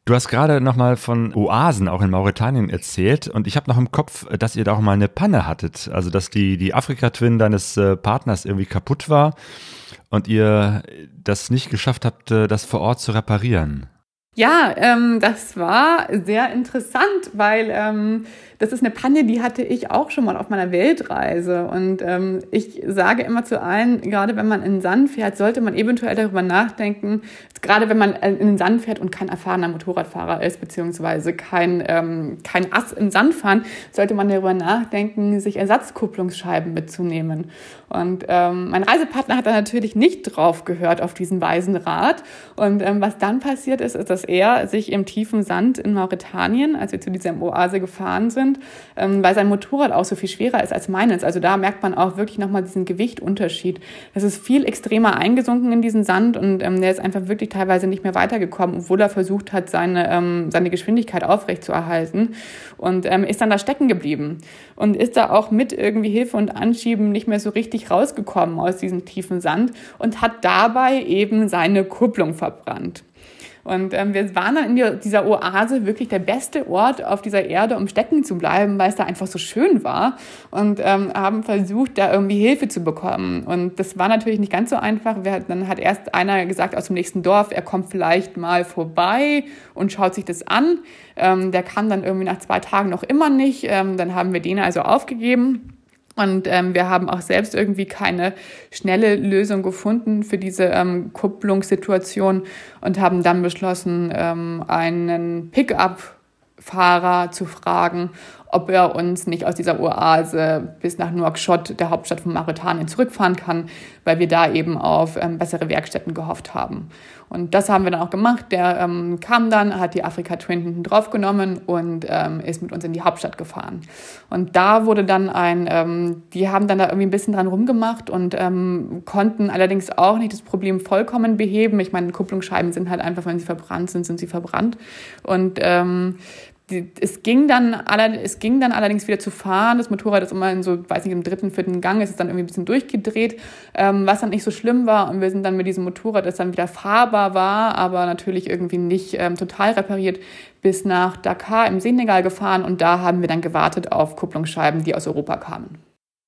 S1: Du hast gerade nochmal von Oasen auch in Mauretanien erzählt und ich habe noch im Kopf, dass ihr da auch mal eine Panne hattet. Also, dass die, die Afrika-Twin deines äh, Partners irgendwie kaputt war und ihr das nicht geschafft habt, äh, das vor Ort zu reparieren.
S2: Ja, ähm, das war sehr interessant, weil ähm, das ist eine Panne, die hatte ich auch schon mal auf meiner Weltreise. Und ähm, ich sage immer zu allen, gerade wenn man in den Sand fährt, sollte man eventuell darüber nachdenken, gerade wenn man in den Sand fährt und kein erfahrener Motorradfahrer ist, beziehungsweise kein, ähm, kein Ass im Sand fahren, sollte man darüber nachdenken, sich Ersatzkupplungsscheiben mitzunehmen. Und ähm, mein Reisepartner hat da natürlich nicht drauf gehört auf diesen weisen Rat. Und ähm, was dann passiert ist, ist, dass er sich im tiefen Sand in Mauretanien, als wir zu dieser Oase gefahren sind, ähm, weil sein Motorrad auch so viel schwerer ist als meines. Also da merkt man auch wirklich nochmal diesen Gewichtunterschied. Das ist viel extremer eingesunken in diesen Sand und ähm, der ist einfach wirklich teilweise nicht mehr weitergekommen, obwohl er versucht hat, seine, ähm, seine Geschwindigkeit aufrechtzuerhalten und ähm, ist dann da stecken geblieben und ist da auch mit irgendwie Hilfe und Anschieben nicht mehr so richtig rausgekommen aus diesem tiefen Sand und hat dabei eben seine Kupplung verbrannt. Und ähm, wir waren dann in dieser Oase wirklich der beste Ort auf dieser Erde, um stecken zu bleiben, weil es da einfach so schön war und ähm, haben versucht, da irgendwie Hilfe zu bekommen. Und das war natürlich nicht ganz so einfach. Wir, dann hat erst einer gesagt aus dem nächsten Dorf, er kommt vielleicht mal vorbei und schaut sich das an. Ähm, der kam dann irgendwie nach zwei Tagen noch immer nicht. Ähm, dann haben wir den also aufgegeben. Und ähm, wir haben auch selbst irgendwie keine schnelle Lösung gefunden für diese ähm, Kupplungssituation und haben dann beschlossen, ähm, einen Pickup-Fahrer zu fragen, ob er uns nicht aus dieser Oase bis nach Nouakchott, der Hauptstadt von Mauretanien, zurückfahren kann, weil wir da eben auf ähm, bessere Werkstätten gehofft haben. Und das haben wir dann auch gemacht. Der ähm, kam dann, hat die Afrika Twin hinten draufgenommen und ähm, ist mit uns in die Hauptstadt gefahren. Und da wurde dann ein, ähm, die haben dann da irgendwie ein bisschen dran rumgemacht und ähm, konnten allerdings auch nicht das Problem vollkommen beheben. Ich meine, Kupplungsscheiben sind halt einfach, wenn sie verbrannt sind, sind sie verbrannt. Und ähm, es ging dann, es ging dann allerdings wieder zu fahren. Das Motorrad ist immer in so, weiß nicht, im dritten, vierten Gang ist es dann irgendwie ein bisschen durchgedreht, ähm, was dann nicht so schlimm war. Und wir sind dann mit diesem Motorrad, das dann wieder fahrbar war, aber natürlich irgendwie nicht ähm, total repariert, bis nach Dakar im Senegal gefahren. Und da haben wir dann gewartet auf Kupplungsscheiben, die aus Europa kamen.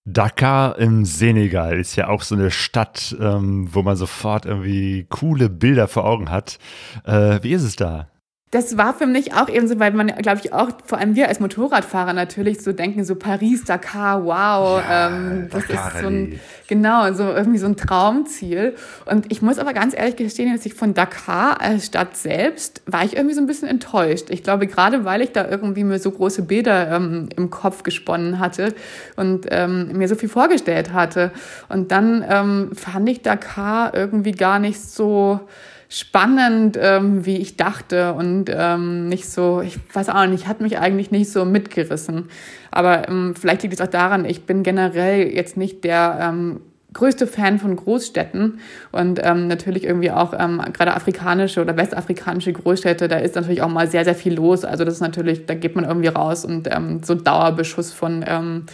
S1: Dakar im Senegal ist ja auch so eine Stadt, ähm, wo man sofort irgendwie coole Bilder vor Augen hat. Äh, wie ist es da?
S2: Das war für mich auch eben so, weil man, glaube ich, auch vor allem wir als Motorradfahrer natürlich so denken, so Paris, Dakar, wow, ja, ähm, das Dakar ist so ein, genau, so irgendwie so ein Traumziel. Und ich muss aber ganz ehrlich gestehen, dass ich von Dakar als Stadt selbst war ich irgendwie so ein bisschen enttäuscht. Ich glaube, gerade weil ich da irgendwie mir so große Bilder ähm, im Kopf gesponnen hatte und ähm, mir so viel vorgestellt hatte. Und dann ähm, fand ich Dakar irgendwie gar nicht so, spannend, ähm, wie ich dachte und ähm, nicht so, ich weiß auch nicht, hat mich eigentlich nicht so mitgerissen. Aber ähm, vielleicht liegt es auch daran, ich bin generell jetzt nicht der ähm, größte Fan von Großstädten und ähm, natürlich irgendwie auch ähm, gerade afrikanische oder westafrikanische Großstädte, da ist natürlich auch mal sehr, sehr viel los. Also das ist natürlich, da geht man irgendwie raus und ähm, so Dauerbeschuss von ähm,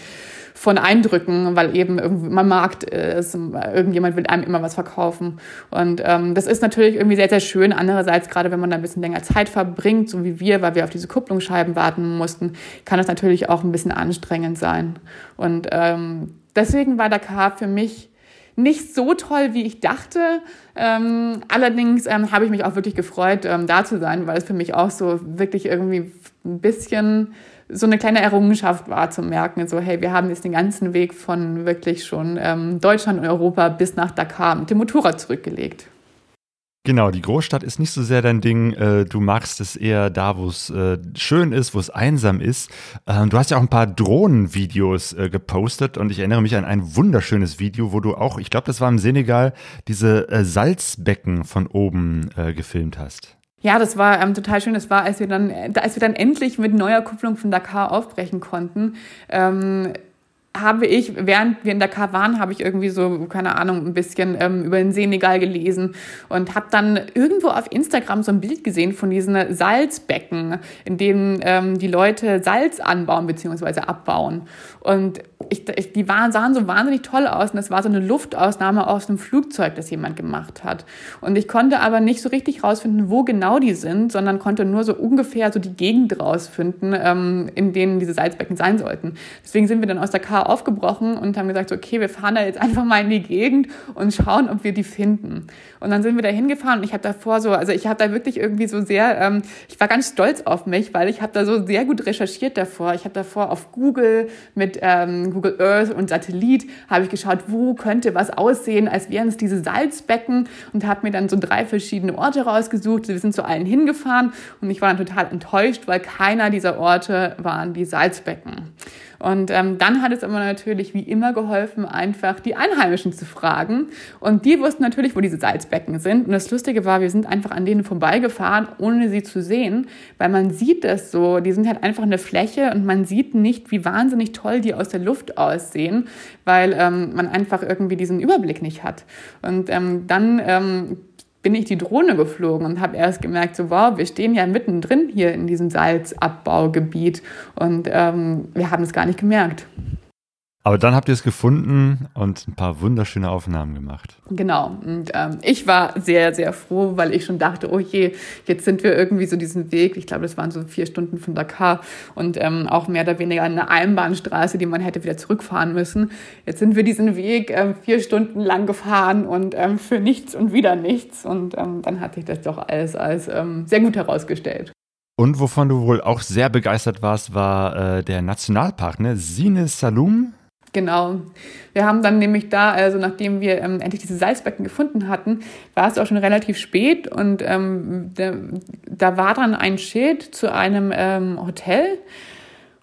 S2: von Eindrücken, weil eben man Markt ist, irgendjemand will einem immer was verkaufen. Und ähm, das ist natürlich irgendwie sehr, sehr schön. Andererseits, gerade wenn man da ein bisschen länger Zeit verbringt, so wie wir, weil wir auf diese Kupplungsscheiben warten mussten, kann das natürlich auch ein bisschen anstrengend sein. Und ähm, deswegen war Dakar für mich nicht so toll, wie ich dachte. Ähm, allerdings ähm, habe ich mich auch wirklich gefreut, ähm, da zu sein, weil es für mich auch so wirklich irgendwie ein bisschen so eine kleine Errungenschaft war zu merken, so hey, wir haben jetzt den ganzen Weg von wirklich schon ähm, Deutschland und Europa bis nach Dakar mit dem Motorrad zurückgelegt.
S1: Genau, die Großstadt ist nicht so sehr dein Ding. Äh, du magst es eher da, wo es äh, schön ist, wo es einsam ist. Ähm, du hast ja auch ein paar Drohnenvideos äh, gepostet und ich erinnere mich an ein wunderschönes Video, wo du auch, ich glaube, das war im Senegal, diese Salzbecken von oben gefilmt hast.
S2: Ja, das war ähm, total schön. Das war, als wir dann, als wir dann endlich mit neuer Kupplung von Dakar aufbrechen konnten. Ähm, habe ich, während wir in Dakar waren, habe ich irgendwie so, keine Ahnung, ein bisschen ähm, über den Senegal gelesen und habe dann irgendwo auf Instagram so ein Bild gesehen von diesen Salzbecken, in denen ähm, die Leute Salz anbauen bzw. abbauen. Und ich, ich, die waren, sahen so wahnsinnig toll aus und das war so eine Luftausnahme aus einem Flugzeug, das jemand gemacht hat. Und ich konnte aber nicht so richtig rausfinden, wo genau die sind, sondern konnte nur so ungefähr so die Gegend rausfinden, ähm, in denen diese Salzbecken sein sollten. Deswegen sind wir dann aus Dakar aufgebrochen und haben gesagt, okay, wir fahren da jetzt einfach mal in die Gegend und schauen, ob wir die finden. Und dann sind wir da hingefahren und ich habe davor so, also ich habe da wirklich irgendwie so sehr, ähm, ich war ganz stolz auf mich, weil ich habe da so sehr gut recherchiert davor. Ich habe davor auf Google mit ähm, Google Earth und Satellit habe ich geschaut, wo könnte was aussehen, als wären es diese Salzbecken und habe mir dann so drei verschiedene Orte rausgesucht. Wir sind zu allen hingefahren und ich war dann total enttäuscht, weil keiner dieser Orte waren die Salzbecken. Und ähm, dann hat es aber natürlich wie immer geholfen, einfach die Einheimischen zu fragen. Und die wussten natürlich, wo diese Salzbecken sind. Und das Lustige war, wir sind einfach an denen vorbeigefahren, ohne sie zu sehen, weil man sieht das so. Die sind halt einfach eine Fläche und man sieht nicht, wie wahnsinnig toll die aus der Luft aussehen, weil ähm, man einfach irgendwie diesen Überblick nicht hat. Und ähm, dann ähm, bin ich die Drohne geflogen und habe erst gemerkt, so wow, wir stehen ja mittendrin hier in diesem Salzabbaugebiet und ähm, wir haben es gar nicht gemerkt.
S1: Aber dann habt ihr es gefunden und ein paar wunderschöne Aufnahmen gemacht.
S2: Genau. Und ähm, ich war sehr, sehr froh, weil ich schon dachte, oh je, jetzt sind wir irgendwie so diesen Weg. Ich glaube, das waren so vier Stunden von Dakar und ähm, auch mehr oder weniger eine Einbahnstraße, die man hätte wieder zurückfahren müssen. Jetzt sind wir diesen Weg ähm, vier Stunden lang gefahren und ähm, für nichts und wieder nichts. Und ähm, dann hat sich das doch alles als ähm, sehr gut herausgestellt.
S1: Und wovon du wohl auch sehr begeistert warst, war äh, der Nationalpark, ne? Sine Salum
S2: Genau. Wir haben dann nämlich da, also nachdem wir ähm, endlich diese Salzbecken gefunden hatten, war es auch schon relativ spät und ähm, da, da war dann ein Schild zu einem ähm, Hotel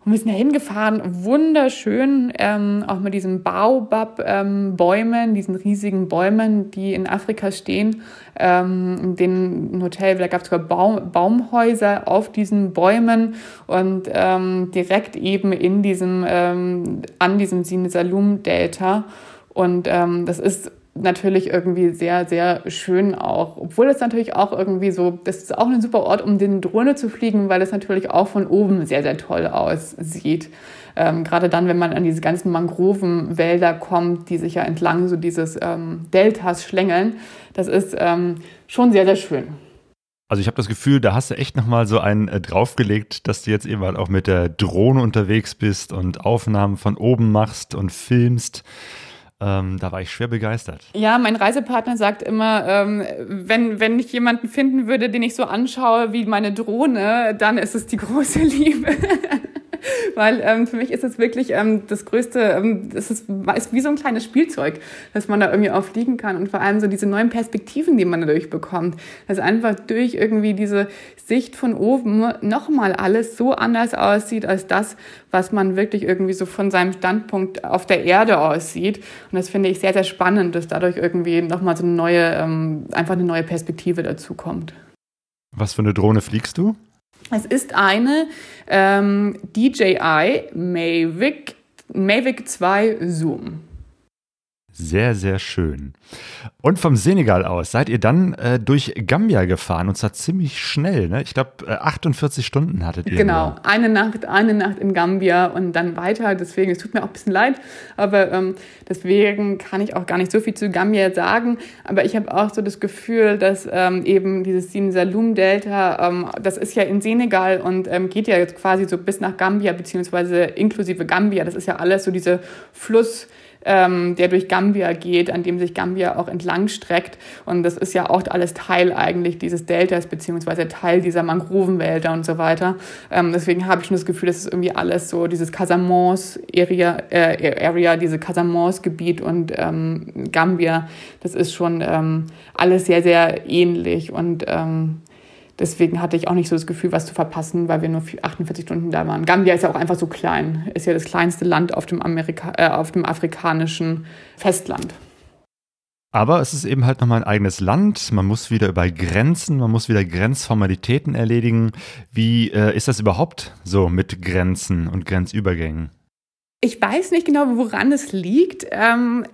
S2: und wir sind da hingefahren, wunderschön, ähm, auch mit diesen Baobab-Bäumen, ähm, diesen riesigen Bäumen, die in Afrika stehen. Ähm, in dem Hotel, da gab es sogar Baum, Baumhäuser auf diesen Bäumen und ähm, direkt eben in diesem, ähm, an diesem Sinisalum-Delta. Und ähm, das ist natürlich irgendwie sehr, sehr schön auch. Obwohl es natürlich auch irgendwie so, das ist auch ein super Ort, um den Drohne zu fliegen, weil es natürlich auch von oben sehr, sehr toll aussieht. Ähm, gerade dann, wenn man an diese ganzen Mangrovenwälder kommt, die sich ja entlang so dieses ähm, Deltas schlängeln. Das ist ähm, schon sehr, sehr schön.
S1: Also ich habe das Gefühl, da hast du echt nochmal so einen äh, draufgelegt, dass du jetzt eben halt auch mit der Drohne unterwegs bist und Aufnahmen von oben machst und filmst. Ähm, da war ich schwer begeistert.
S2: Ja, mein Reisepartner sagt immer, ähm, wenn, wenn ich jemanden finden würde, den ich so anschaue wie meine Drohne, dann ist es die große Liebe. Weil ähm, für mich ist es wirklich ähm, das Größte, ähm, das ist, ist wie so ein kleines Spielzeug, dass man da irgendwie auch fliegen kann und vor allem so diese neuen Perspektiven, die man dadurch bekommt. Dass einfach durch irgendwie diese Sicht von oben nochmal alles so anders aussieht als das, was man wirklich irgendwie so von seinem Standpunkt auf der Erde aussieht. Und das finde ich sehr, sehr spannend, dass dadurch irgendwie nochmal so eine neue, ähm, einfach eine neue Perspektive dazu kommt.
S1: Was für eine Drohne fliegst du?
S2: Es ist eine ähm, DJI Mavic, Mavic 2 Zoom.
S1: Sehr, sehr schön. Und vom Senegal aus seid ihr dann äh, durch Gambia gefahren und zwar ziemlich schnell. Ne? Ich glaube, äh, 48 Stunden hattet ihr.
S2: Genau, nur. eine Nacht, eine Nacht in Gambia und dann weiter. Deswegen, es tut mir auch ein bisschen leid, aber ähm, deswegen kann ich auch gar nicht so viel zu Gambia sagen. Aber ich habe auch so das Gefühl, dass ähm, eben dieses Sin Salum Delta, ähm, das ist ja in Senegal und ähm, geht ja jetzt quasi so bis nach Gambia, beziehungsweise inklusive Gambia. Das ist ja alles so diese Fluss ähm, der durch Gambia geht, an dem sich Gambia auch entlang streckt. Und das ist ja auch alles Teil eigentlich dieses Deltas, beziehungsweise Teil dieser Mangrovenwälder und so weiter. Ähm, deswegen habe ich schon das Gefühl, dass es irgendwie alles so dieses Casamance-Area, äh, Area, diese Casamance-Gebiet und ähm, Gambia, das ist schon ähm, alles sehr, sehr ähnlich. Und ähm, Deswegen hatte ich auch nicht so das Gefühl, was zu verpassen, weil wir nur 48 Stunden da waren. Gambia ist ja auch einfach so klein, ist ja das kleinste Land auf dem, Amerika äh, auf dem afrikanischen Festland.
S1: Aber es ist eben halt nochmal ein eigenes Land. Man muss wieder über Grenzen, man muss wieder Grenzformalitäten erledigen. Wie äh, ist das überhaupt so mit Grenzen und Grenzübergängen?
S2: Ich weiß nicht genau, woran es liegt. Ähm,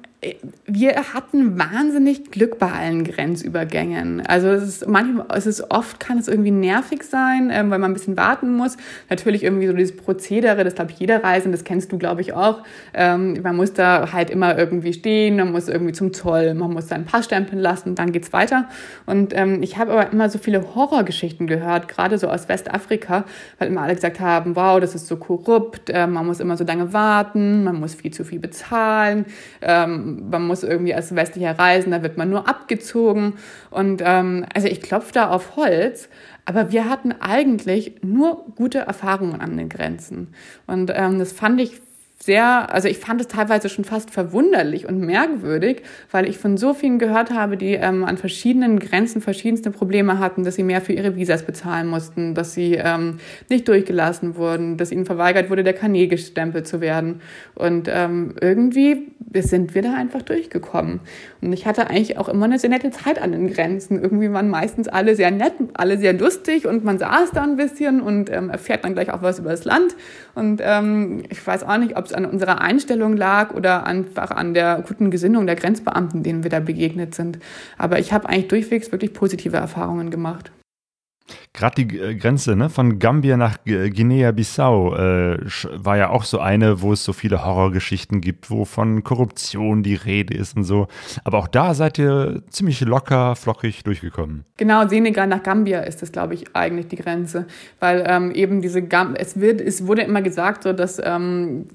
S2: wir hatten wahnsinnig Glück bei allen Grenzübergängen. Also es ist manchmal, es ist oft kann es irgendwie nervig sein, ähm, weil man ein bisschen warten muss. Natürlich irgendwie so dieses Prozedere, das glaube ich jeder Reisen, das kennst du glaube ich auch. Ähm, man muss da halt immer irgendwie stehen, man muss irgendwie zum Zoll, man muss seinen Pass stempeln lassen, dann geht's weiter. Und ähm, ich habe aber immer so viele Horrorgeschichten gehört, gerade so aus Westafrika, weil immer alle gesagt haben, wow, das ist so korrupt, äh, man muss immer so lange warten, man muss viel zu viel bezahlen. Ähm, man muss irgendwie als westlicher reisen, da wird man nur abgezogen. Und ähm, also ich klopfe da auf Holz, aber wir hatten eigentlich nur gute Erfahrungen an den Grenzen. Und ähm, das fand ich sehr, also ich fand es teilweise schon fast verwunderlich und merkwürdig, weil ich von so vielen gehört habe, die ähm, an verschiedenen Grenzen verschiedenste Probleme hatten, dass sie mehr für ihre Visas bezahlen mussten, dass sie ähm, nicht durchgelassen wurden, dass ihnen verweigert wurde, der Kanä gestempelt zu werden. Und ähm, irgendwie sind wir da einfach durchgekommen. Und ich hatte eigentlich auch immer eine sehr nette Zeit an den Grenzen. Irgendwie waren meistens alle sehr nett, alle sehr lustig und man saß da ein bisschen und ähm, erfährt dann gleich auch was über das Land. Und ähm, ich weiß auch nicht, ob es an unserer Einstellung lag oder einfach an der guten Gesinnung der Grenzbeamten, denen wir da begegnet sind. Aber ich habe eigentlich durchwegs wirklich positive Erfahrungen gemacht.
S1: Gerade die äh, Grenze ne, von Gambia nach Guinea-Bissau äh, war ja auch so eine, wo es so viele Horrorgeschichten gibt, wo von Korruption die Rede ist und so. Aber auch da seid ihr ziemlich locker, flockig durchgekommen.
S2: Genau, Senegal nach Gambia ist das, glaube ich, eigentlich die Grenze. Weil ähm, eben diese Gam es wird, es wurde immer gesagt, so dass ähm,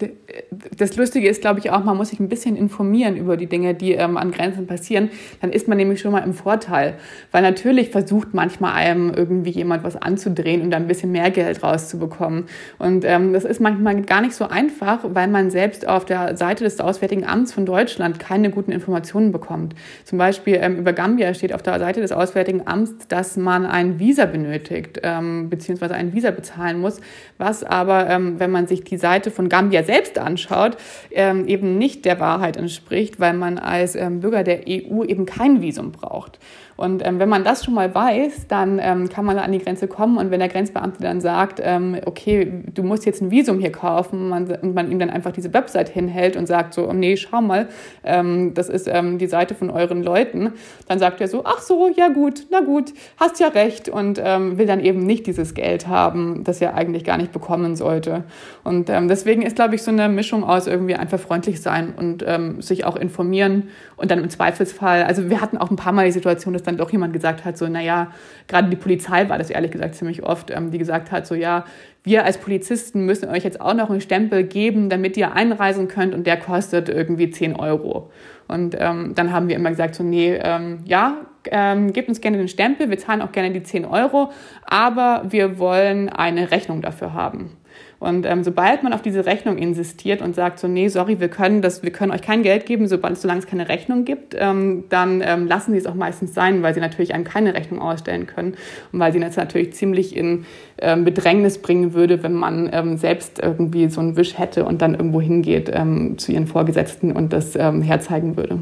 S2: das Lustige ist, glaube ich, auch, man muss sich ein bisschen informieren über die Dinge, die ähm, an Grenzen passieren. Dann ist man nämlich schon mal im Vorteil. Weil natürlich versucht manchmal einem irgendwie jemand jemand was anzudrehen und da ein bisschen mehr Geld rauszubekommen. Und ähm, das ist manchmal gar nicht so einfach, weil man selbst auf der Seite des Auswärtigen Amts von Deutschland keine guten Informationen bekommt. Zum Beispiel ähm, über Gambia steht auf der Seite des Auswärtigen Amts, dass man ein Visa benötigt, ähm, beziehungsweise ein Visa bezahlen muss, was aber, ähm, wenn man sich die Seite von Gambia selbst anschaut, ähm, eben nicht der Wahrheit entspricht, weil man als ähm, Bürger der EU eben kein Visum braucht. Und ähm, wenn man das schon mal weiß, dann ähm, kann man an die Grenze kommen. Und wenn der Grenzbeamte dann sagt, ähm, okay, du musst jetzt ein Visum hier kaufen, man, und man ihm dann einfach diese Website hinhält und sagt so, nee, schau mal, ähm, das ist ähm, die Seite von euren Leuten, dann sagt er so, ach so, ja gut, na gut, hast ja recht und ähm, will dann eben nicht dieses Geld haben, das er eigentlich gar nicht bekommen sollte. Und ähm, deswegen ist, glaube ich, so eine Mischung aus irgendwie einfach freundlich sein und ähm, sich auch informieren und dann im Zweifelsfall, also wir hatten auch ein paar Mal die Situation, dass dann doch jemand gesagt hat, so, naja, gerade die Polizei Polizei war das ehrlich gesagt ziemlich oft, ähm, die gesagt hat, so ja, wir als Polizisten müssen euch jetzt auch noch einen Stempel geben, damit ihr einreisen könnt und der kostet irgendwie 10 Euro. Und ähm, dann haben wir immer gesagt, so nee, ähm, ja, ähm, gebt uns gerne den Stempel, wir zahlen auch gerne die 10 Euro, aber wir wollen eine Rechnung dafür haben. Und ähm, sobald man auf diese Rechnung insistiert und sagt so, nee, sorry, wir können das, wir können euch kein Geld geben, sobald, solange es keine Rechnung gibt, ähm, dann ähm, lassen sie es auch meistens sein, weil sie natürlich einem keine Rechnung ausstellen können und weil sie das natürlich ziemlich in ähm, Bedrängnis bringen würde, wenn man ähm, selbst irgendwie so einen Wisch hätte und dann irgendwo hingeht ähm, zu ihren Vorgesetzten und das ähm, herzeigen würde.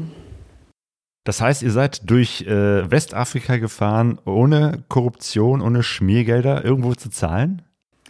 S1: Das heißt, ihr seid durch äh, Westafrika gefahren, ohne Korruption, ohne Schmiergelder irgendwo zu zahlen?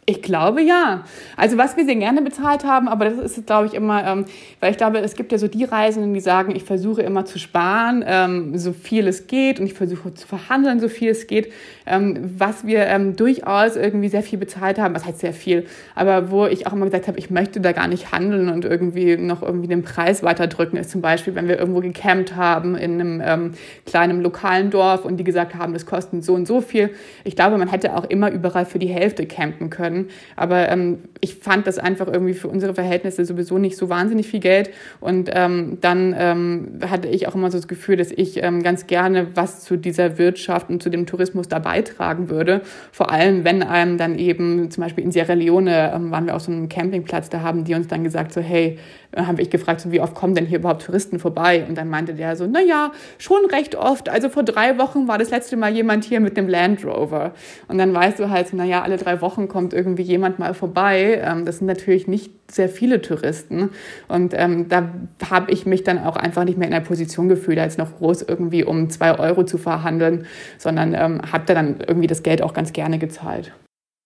S2: Ich glaube ja. Also was wir sehr gerne bezahlt haben, aber das ist, glaube ich, immer, ähm, weil ich glaube, es gibt ja so die Reisenden, die sagen, ich versuche immer zu sparen, ähm, so viel es geht und ich versuche zu verhandeln, so viel es geht. Ähm, was wir ähm, durchaus irgendwie sehr viel bezahlt haben, was heißt sehr viel, aber wo ich auch immer gesagt habe, ich möchte da gar nicht handeln und irgendwie noch irgendwie den Preis weiterdrücken, ist zum Beispiel, wenn wir irgendwo gecampt haben in einem ähm, kleinen lokalen Dorf und die gesagt haben, das kostet so und so viel. Ich glaube, man hätte auch immer überall für die Hälfte campen können können. Aber ähm, ich fand das einfach irgendwie für unsere Verhältnisse sowieso nicht so wahnsinnig viel Geld. Und ähm, dann ähm, hatte ich auch immer so das Gefühl, dass ich ähm, ganz gerne was zu dieser Wirtschaft und zu dem Tourismus da beitragen würde. Vor allem, wenn einem dann eben zum Beispiel in Sierra Leone ähm, waren wir auf so einem Campingplatz, da haben die uns dann gesagt so, hey, dann habe ich gefragt, so, wie oft kommen denn hier überhaupt Touristen vorbei? Und dann meinte der so, na ja, schon recht oft. Also vor drei Wochen war das letzte Mal jemand hier mit dem Land Rover. Und dann weißt du halt, na ja, alle drei Wochen kommt irgendwie jemand mal vorbei. Ähm, das sind natürlich nicht sehr viele Touristen. Und ähm, da habe ich mich dann auch einfach nicht mehr in der Position gefühlt, als noch groß irgendwie um zwei Euro zu verhandeln, sondern ähm, habe da dann irgendwie das Geld auch ganz gerne gezahlt.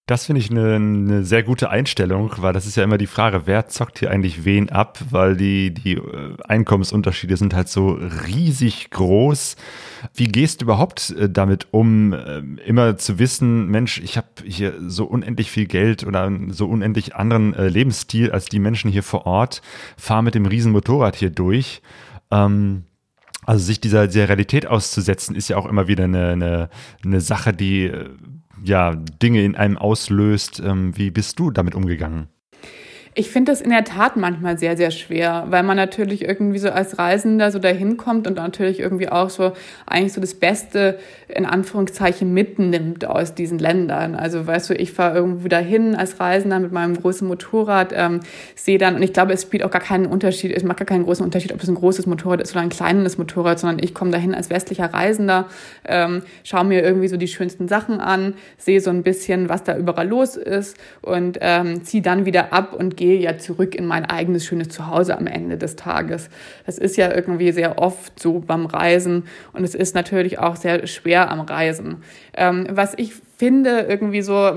S1: Das finde ich eine, eine, sehr gute Einstellung, weil das ist ja immer die Frage, wer zockt hier eigentlich wen ab, weil die, die äh, Einkommensunterschiede sind halt so riesig groß. Wie gehst du überhaupt äh, damit um, äh, immer zu wissen, Mensch, ich habe hier so unendlich viel Geld oder so unendlich anderen Lebensstil als die Menschen hier vor Ort, fahre mit dem riesen Motorrad hier durch. Ähm, also sich dieser, dieser Realität auszusetzen, ist ja auch immer wieder eine, eine, eine Sache, die ja, Dinge in einem auslöst. Ähm, wie bist du damit umgegangen?
S2: Ich finde das in der Tat manchmal sehr, sehr schwer, weil man natürlich irgendwie so als Reisender so dahin kommt und natürlich irgendwie auch so eigentlich so das Beste in Anführungszeichen mitnimmt aus diesen Ländern. Also weißt du, ich fahre irgendwo dahin als Reisender mit meinem großen Motorrad, ähm, sehe dann, und ich glaube, es spielt auch gar keinen Unterschied, es macht gar keinen großen Unterschied, ob es ein großes Motorrad ist oder ein kleines Motorrad, sondern ich komme dahin als westlicher Reisender, ähm, schaue mir irgendwie so die schönsten Sachen an, sehe so ein bisschen, was da überall los ist und ähm, ziehe dann wieder ab und gehe ja zurück in mein eigenes schönes Zuhause am Ende des Tages. Das ist ja irgendwie sehr oft so beim Reisen und es ist natürlich auch sehr schwer am Reisen. Ähm, was ich finde, irgendwie so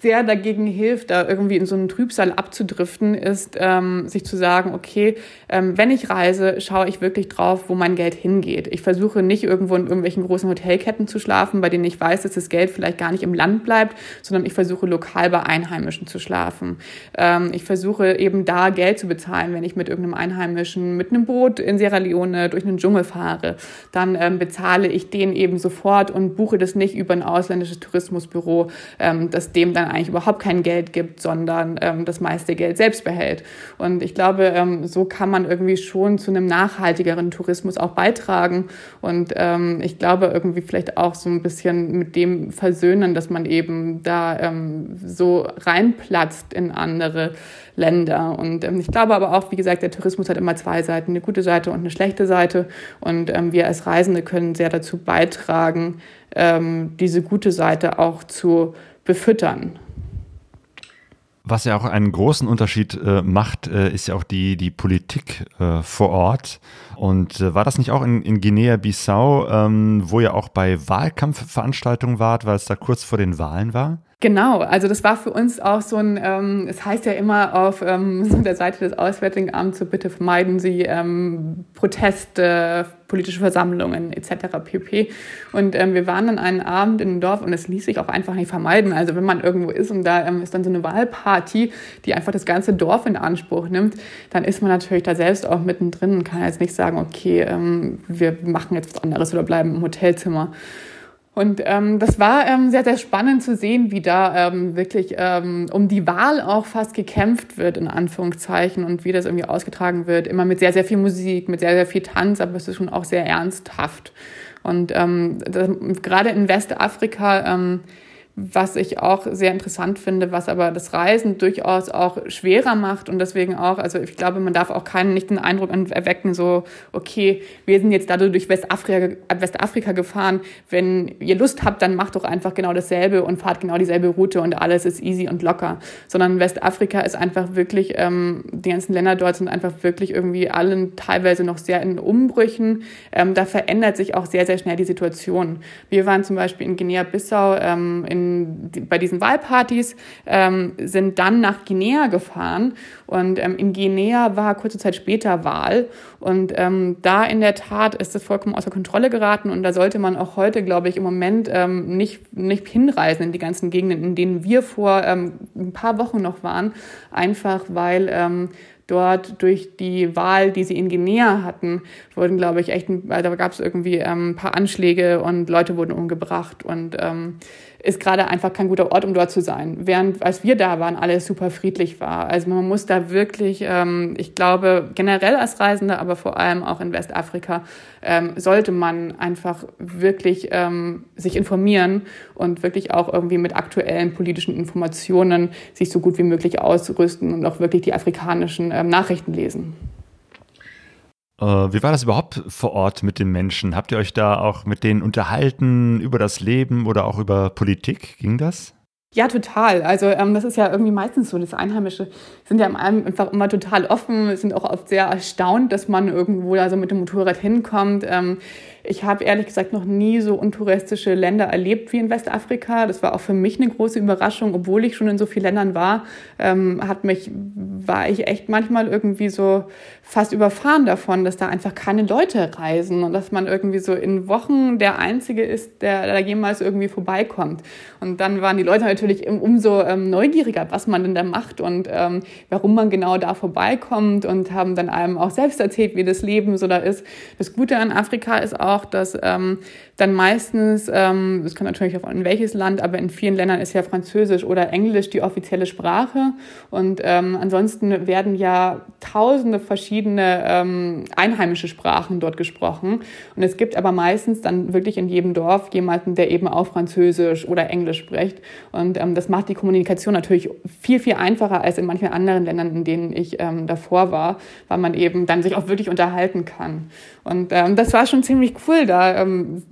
S2: sehr dagegen hilft, da irgendwie in so einen Trübsal abzudriften, ist, ähm, sich zu sagen, okay, ähm, wenn ich reise, schaue ich wirklich drauf, wo mein Geld hingeht. Ich versuche nicht irgendwo in irgendwelchen großen Hotelketten zu schlafen, bei denen ich weiß, dass das Geld vielleicht gar nicht im Land bleibt, sondern ich versuche lokal bei Einheimischen zu schlafen. Ähm, ich versuche eben da Geld zu bezahlen, wenn ich mit irgendeinem Einheimischen mit einem Boot in Sierra Leone durch einen Dschungel fahre. Dann ähm, bezahle ich den eben sofort und buche das nicht über ein ausländisches Tourismus Tourismusbüro, ähm, das dem dann eigentlich überhaupt kein Geld gibt, sondern ähm, das meiste Geld selbst behält. Und ich glaube, ähm, so kann man irgendwie schon zu einem nachhaltigeren Tourismus auch beitragen. Und ähm, ich glaube, irgendwie vielleicht auch so ein bisschen mit dem versöhnen, dass man eben da ähm, so reinplatzt in andere Länder. Und ähm, ich glaube aber auch, wie gesagt, der Tourismus hat immer zwei Seiten, eine gute Seite und eine schlechte Seite. Und ähm, wir als Reisende können sehr dazu beitragen, ähm, diese gute Seite auch zu befüttern.
S1: Was ja auch einen großen Unterschied äh, macht, äh, ist ja auch die, die Politik äh, vor Ort. Und äh, war das nicht auch in, in Guinea-Bissau, ähm, wo ihr auch bei Wahlkampfveranstaltungen wart, weil es da kurz vor den Wahlen war?
S2: Genau, also das war für uns auch so ein, ähm, es heißt ja immer auf ähm, der Seite des Auswärtigen Amts, so bitte vermeiden Sie ähm, Proteste, politische Versammlungen etc. pp. Und ähm, wir waren dann einen Abend in einem Dorf und es ließ sich auch einfach nicht vermeiden. Also wenn man irgendwo ist und da ähm, ist dann so eine Wahlparty, die einfach das ganze Dorf in Anspruch nimmt, dann ist man natürlich da selbst auch mittendrin und kann jetzt nicht sagen, okay, ähm, wir machen jetzt was anderes oder bleiben im Hotelzimmer. Und ähm, das war ähm, sehr, sehr spannend zu sehen, wie da ähm, wirklich ähm, um die Wahl auch fast gekämpft wird, in Anführungszeichen, und wie das irgendwie ausgetragen wird. Immer mit sehr, sehr viel Musik, mit sehr, sehr viel Tanz, aber es ist schon auch sehr ernsthaft. Und ähm, das, gerade in Westafrika ähm, was ich auch sehr interessant finde, was aber das Reisen durchaus auch schwerer macht und deswegen auch, also ich glaube, man darf auch keinen nicht den Eindruck erwecken, so, okay, wir sind jetzt dadurch durch Westafrika, Westafrika gefahren, wenn ihr Lust habt, dann macht doch einfach genau dasselbe und fahrt genau dieselbe Route und alles ist easy und locker, sondern Westafrika ist einfach wirklich, ähm, die ganzen Länder dort sind einfach wirklich irgendwie allen teilweise noch sehr in Umbrüchen, ähm, da verändert sich auch sehr, sehr schnell die Situation. Wir waren zum Beispiel in Guinea-Bissau, ähm, in bei diesen Wahlpartys, ähm, sind dann nach Guinea gefahren. Und ähm, in Guinea war kurze Zeit später Wahl. Und ähm, da in der Tat ist es vollkommen außer Kontrolle geraten. Und da sollte man auch heute, glaube ich, im Moment ähm, nicht, nicht hinreisen in die ganzen Gegenden, in denen wir vor ähm, ein paar Wochen noch waren. Einfach weil ähm, dort durch die Wahl, die sie in Guinea hatten, wurden, glaube ich, echt, da gab es irgendwie ähm, ein paar Anschläge und Leute wurden umgebracht und ähm, ist gerade einfach kein guter Ort, um dort zu sein. Während als wir da waren, alles super friedlich war. Also man muss da wirklich, ähm, ich glaube, generell als Reisende, aber vor allem auch in Westafrika, ähm, sollte man einfach wirklich ähm, sich informieren und wirklich auch irgendwie mit aktuellen politischen Informationen sich so gut wie möglich ausrüsten und auch wirklich die afrikanischen ähm, Nachrichten lesen.
S1: Äh, wie war das überhaupt vor Ort mit den Menschen? Habt ihr euch da auch mit denen unterhalten über das Leben oder auch über Politik? Ging das?
S2: Ja, total. Also ähm, das ist ja irgendwie meistens so, das Einheimische sind ja einfach immer total offen, sind auch oft sehr erstaunt, dass man irgendwo da so mit dem Motorrad hinkommt. Ähm, ich habe ehrlich gesagt noch nie so untouristische Länder erlebt wie in Westafrika. Das war auch für mich eine große Überraschung, obwohl ich schon in so vielen Ländern war, ähm, hat mich, war ich echt manchmal irgendwie so fast überfahren davon, dass da einfach keine Leute reisen und dass man irgendwie so in Wochen der Einzige ist, der da jemals irgendwie vorbeikommt. Und dann waren die Leute natürlich umso ähm, neugieriger, was man denn da macht und ähm, warum man genau da vorbeikommt und haben dann einem auch selbst erzählt, wie das Leben so da ist. Das Gute an Afrika ist auch, dass ähm, dann meistens, ähm, das kommt natürlich auf in welches Land, aber in vielen Ländern ist ja Französisch oder Englisch die offizielle Sprache. Und ähm, ansonsten werden ja tausende verschiedene ähm, einheimische Sprachen dort gesprochen. Und es gibt aber meistens dann wirklich in jedem Dorf jemanden, der eben auch Französisch oder Englisch spricht. Und ähm, das macht die Kommunikation natürlich viel, viel einfacher als in manchen anderen Ländern, in denen ich ähm, davor war, weil man eben dann sich auch wirklich unterhalten kann. Und ähm, das war schon ziemlich cool, da ähm,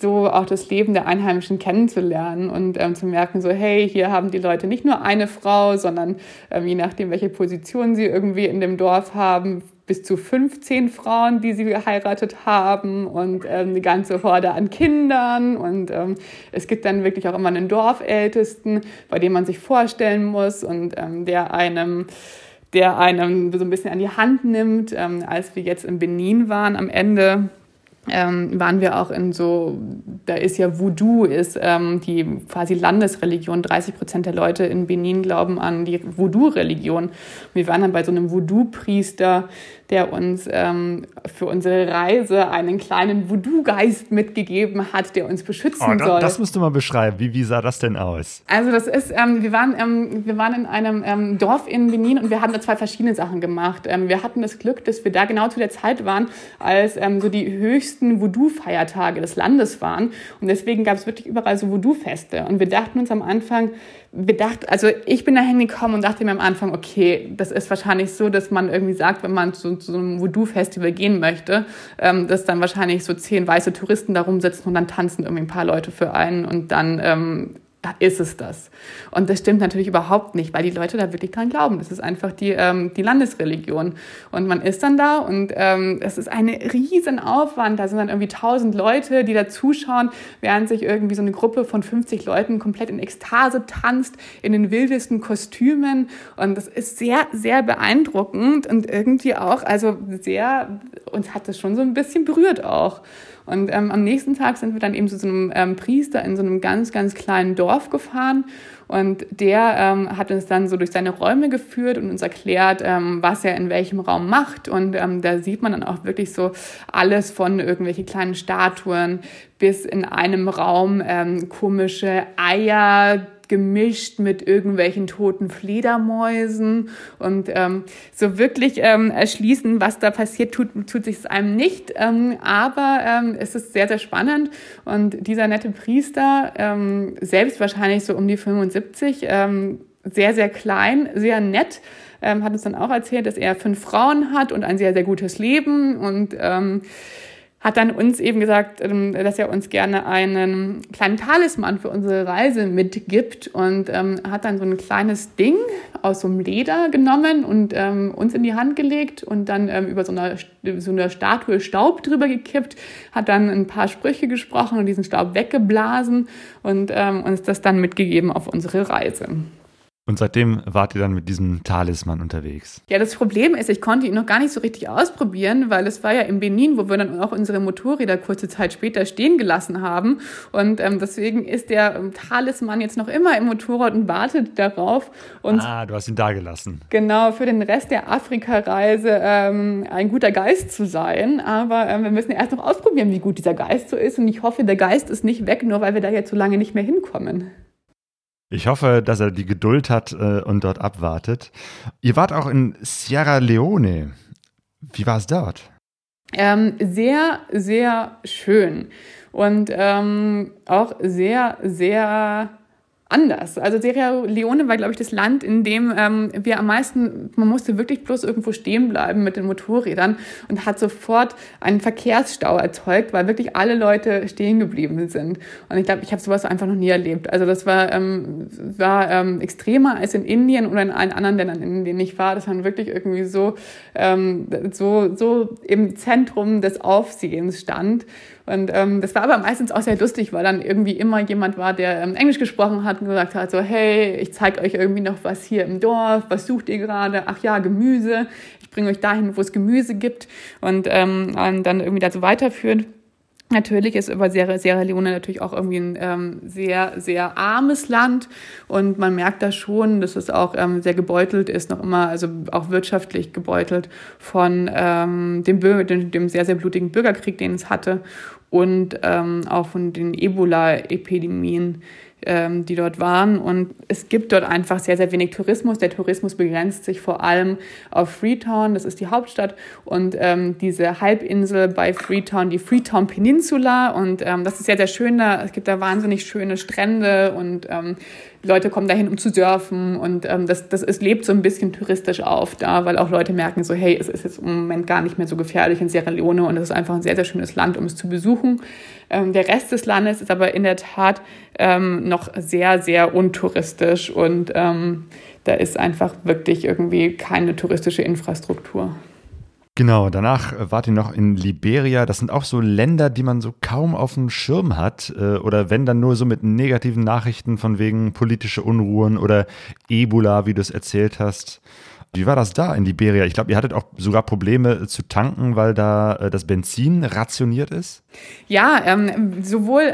S2: so auch das Leben der Einheimischen kennenzulernen und ähm, zu merken, so hey, hier haben die Leute nicht nur eine Frau, sondern ähm, je nachdem, welche Position sie irgendwie in dem Dorf haben, bis zu 15 Frauen, die sie geheiratet haben und ähm, eine ganze Horde an Kindern. Und ähm, es gibt dann wirklich auch immer einen Dorfältesten, bei dem man sich vorstellen muss und ähm, der einem der einem so ein bisschen an die Hand nimmt. Ähm, als wir jetzt in Benin waren am Ende, ähm, waren wir auch in so, da ist ja Voodoo, ist ähm, die quasi Landesreligion. 30 Prozent der Leute in Benin glauben an die Voodoo-Religion. Wir waren dann bei so einem Voodoo-Priester, der uns ähm, für unsere Reise einen kleinen Voodoo-Geist mitgegeben hat, der uns beschützen oh,
S1: das,
S2: soll.
S1: Das musst du mal beschreiben. Wie, wie sah das denn aus?
S2: Also das ist, ähm, wir, waren, ähm, wir waren in einem ähm, Dorf in Benin und wir haben da zwei verschiedene Sachen gemacht. Ähm, wir hatten das Glück, dass wir da genau zu der Zeit waren, als ähm, so die höchsten Voodoo-Feiertage des Landes waren. Und deswegen gab es wirklich überall so Voodoo-Feste. Und wir dachten uns am Anfang, bedacht, also ich bin da hingekommen und dachte mir am Anfang, okay, das ist wahrscheinlich so, dass man irgendwie sagt, wenn man zu, zu einem Voodoo-Festival gehen möchte, ähm, dass dann wahrscheinlich so zehn weiße Touristen da rumsitzen und dann tanzen irgendwie ein paar Leute für einen und dann ähm, ist es das. Und das stimmt natürlich überhaupt nicht, weil die Leute da wirklich dran glauben. Das ist einfach die, ähm, die Landesreligion. Und man ist dann da und ähm, es ist ein riesen Aufwand. Da sind dann irgendwie tausend Leute, die da zuschauen, während sich irgendwie so eine Gruppe von 50 Leuten komplett in Ekstase tanzt, in den wildesten Kostümen. Und das ist sehr, sehr beeindruckend und irgendwie auch, also sehr, uns hat das schon so ein bisschen berührt auch. Und ähm, am nächsten Tag sind wir dann eben zu so einem ähm, Priester in so einem ganz, ganz kleinen Dorf gefahren und der ähm, hat uns dann so durch seine Räume geführt und uns erklärt, ähm, was er in welchem Raum macht. Und ähm, da sieht man dann auch wirklich so alles von irgendwelche kleinen Statuen bis in einem Raum ähm, komische Eier, gemischt mit irgendwelchen toten Fledermäusen und ähm, so wirklich ähm, erschließen, was da passiert, tut, tut sich es einem nicht. Ähm, aber ähm, es ist sehr, sehr spannend und dieser nette Priester, ähm, selbst wahrscheinlich so um die 75, ähm, sehr, sehr klein, sehr nett, ähm, hat uns dann auch erzählt, dass er fünf Frauen hat und ein sehr, sehr gutes Leben und ähm, hat dann uns eben gesagt, ähm, dass er uns gerne einen kleinen Talisman für unsere Reise mitgibt und ähm, hat dann so ein kleines Ding aus so einem Leder genommen und ähm, uns in die Hand gelegt und dann ähm, über so eine, so eine Statue Staub drüber gekippt, hat dann ein paar Sprüche gesprochen und diesen Staub weggeblasen und ähm, uns das dann mitgegeben auf unsere Reise.
S1: Und seitdem wart ihr dann mit diesem Talisman unterwegs?
S2: Ja, das Problem ist, ich konnte ihn noch gar nicht so richtig ausprobieren, weil es war ja in Benin, wo wir dann auch unsere Motorräder kurze Zeit später stehen gelassen haben. Und ähm, deswegen ist der ähm, Talisman jetzt noch immer im Motorrad und wartet darauf. Und
S1: ah, du hast ihn da gelassen.
S2: Genau, für den Rest der Afrika-Reise ähm, ein guter Geist zu sein. Aber ähm, wir müssen erst noch ausprobieren, wie gut dieser Geist so ist. Und ich hoffe, der Geist ist nicht weg, nur weil wir da jetzt so lange nicht mehr hinkommen.
S1: Ich hoffe, dass er die Geduld hat äh, und dort abwartet. Ihr wart auch in Sierra Leone. Wie war es dort?
S2: Ähm, sehr, sehr schön und ähm, auch sehr, sehr anders. Also Sierra Leone war, glaube ich, das Land, in dem ähm, wir am meisten, man musste wirklich bloß irgendwo stehen bleiben mit den Motorrädern und hat sofort einen Verkehrsstau erzeugt, weil wirklich alle Leute stehen geblieben sind. Und ich glaube, ich habe sowas einfach noch nie erlebt. Also das war, ähm, war ähm, extremer als in Indien oder in allen anderen Ländern, in denen ich war. Das war wirklich irgendwie so, ähm, so, so im Zentrum des Aufsehens stand. Und ähm, das war aber meistens auch sehr lustig, weil dann irgendwie immer jemand war, der ähm, Englisch gesprochen hat und gesagt hat, so, hey, ich zeige euch irgendwie noch was hier im Dorf, was sucht ihr gerade? Ach ja, Gemüse, ich bringe euch dahin, wo es Gemüse gibt und ähm, dann irgendwie dazu weiterführt. Natürlich ist über Sierra, Sierra Leone natürlich auch irgendwie ein ähm, sehr, sehr armes Land und man merkt da schon, dass es auch ähm, sehr gebeutelt ist, noch immer, also auch wirtschaftlich gebeutelt von ähm, dem, dem, dem sehr, sehr blutigen Bürgerkrieg, den es hatte und ähm, auch von den Ebola-Epidemien, ähm, die dort waren. Und es gibt dort einfach sehr, sehr wenig Tourismus. Der Tourismus begrenzt sich vor allem auf Freetown, das ist die Hauptstadt, und ähm, diese Halbinsel bei Freetown, die Freetown Peninsula. Und ähm, das ist sehr, sehr schön da. Es gibt da wahnsinnig schöne Strände und ähm, Leute kommen dahin, um zu surfen und ähm, das, das es lebt so ein bisschen touristisch auf da, weil auch Leute merken so, hey, es ist jetzt im Moment gar nicht mehr so gefährlich in Sierra Leone und es ist einfach ein sehr, sehr schönes Land, um es zu besuchen. Ähm, der Rest des Landes ist aber in der Tat ähm, noch sehr, sehr untouristisch und ähm, da ist einfach wirklich irgendwie keine touristische Infrastruktur.
S1: Genau, danach äh, wart ihr noch in Liberia. Das sind auch so Länder, die man so kaum auf dem Schirm hat. Äh, oder wenn dann nur so mit negativen Nachrichten von wegen politische Unruhen oder Ebola, wie du es erzählt hast. Wie war das da in Liberia? Ich glaube, ihr hattet auch sogar Probleme zu tanken, weil da äh, das Benzin rationiert ist.
S2: Ja, ähm, sowohl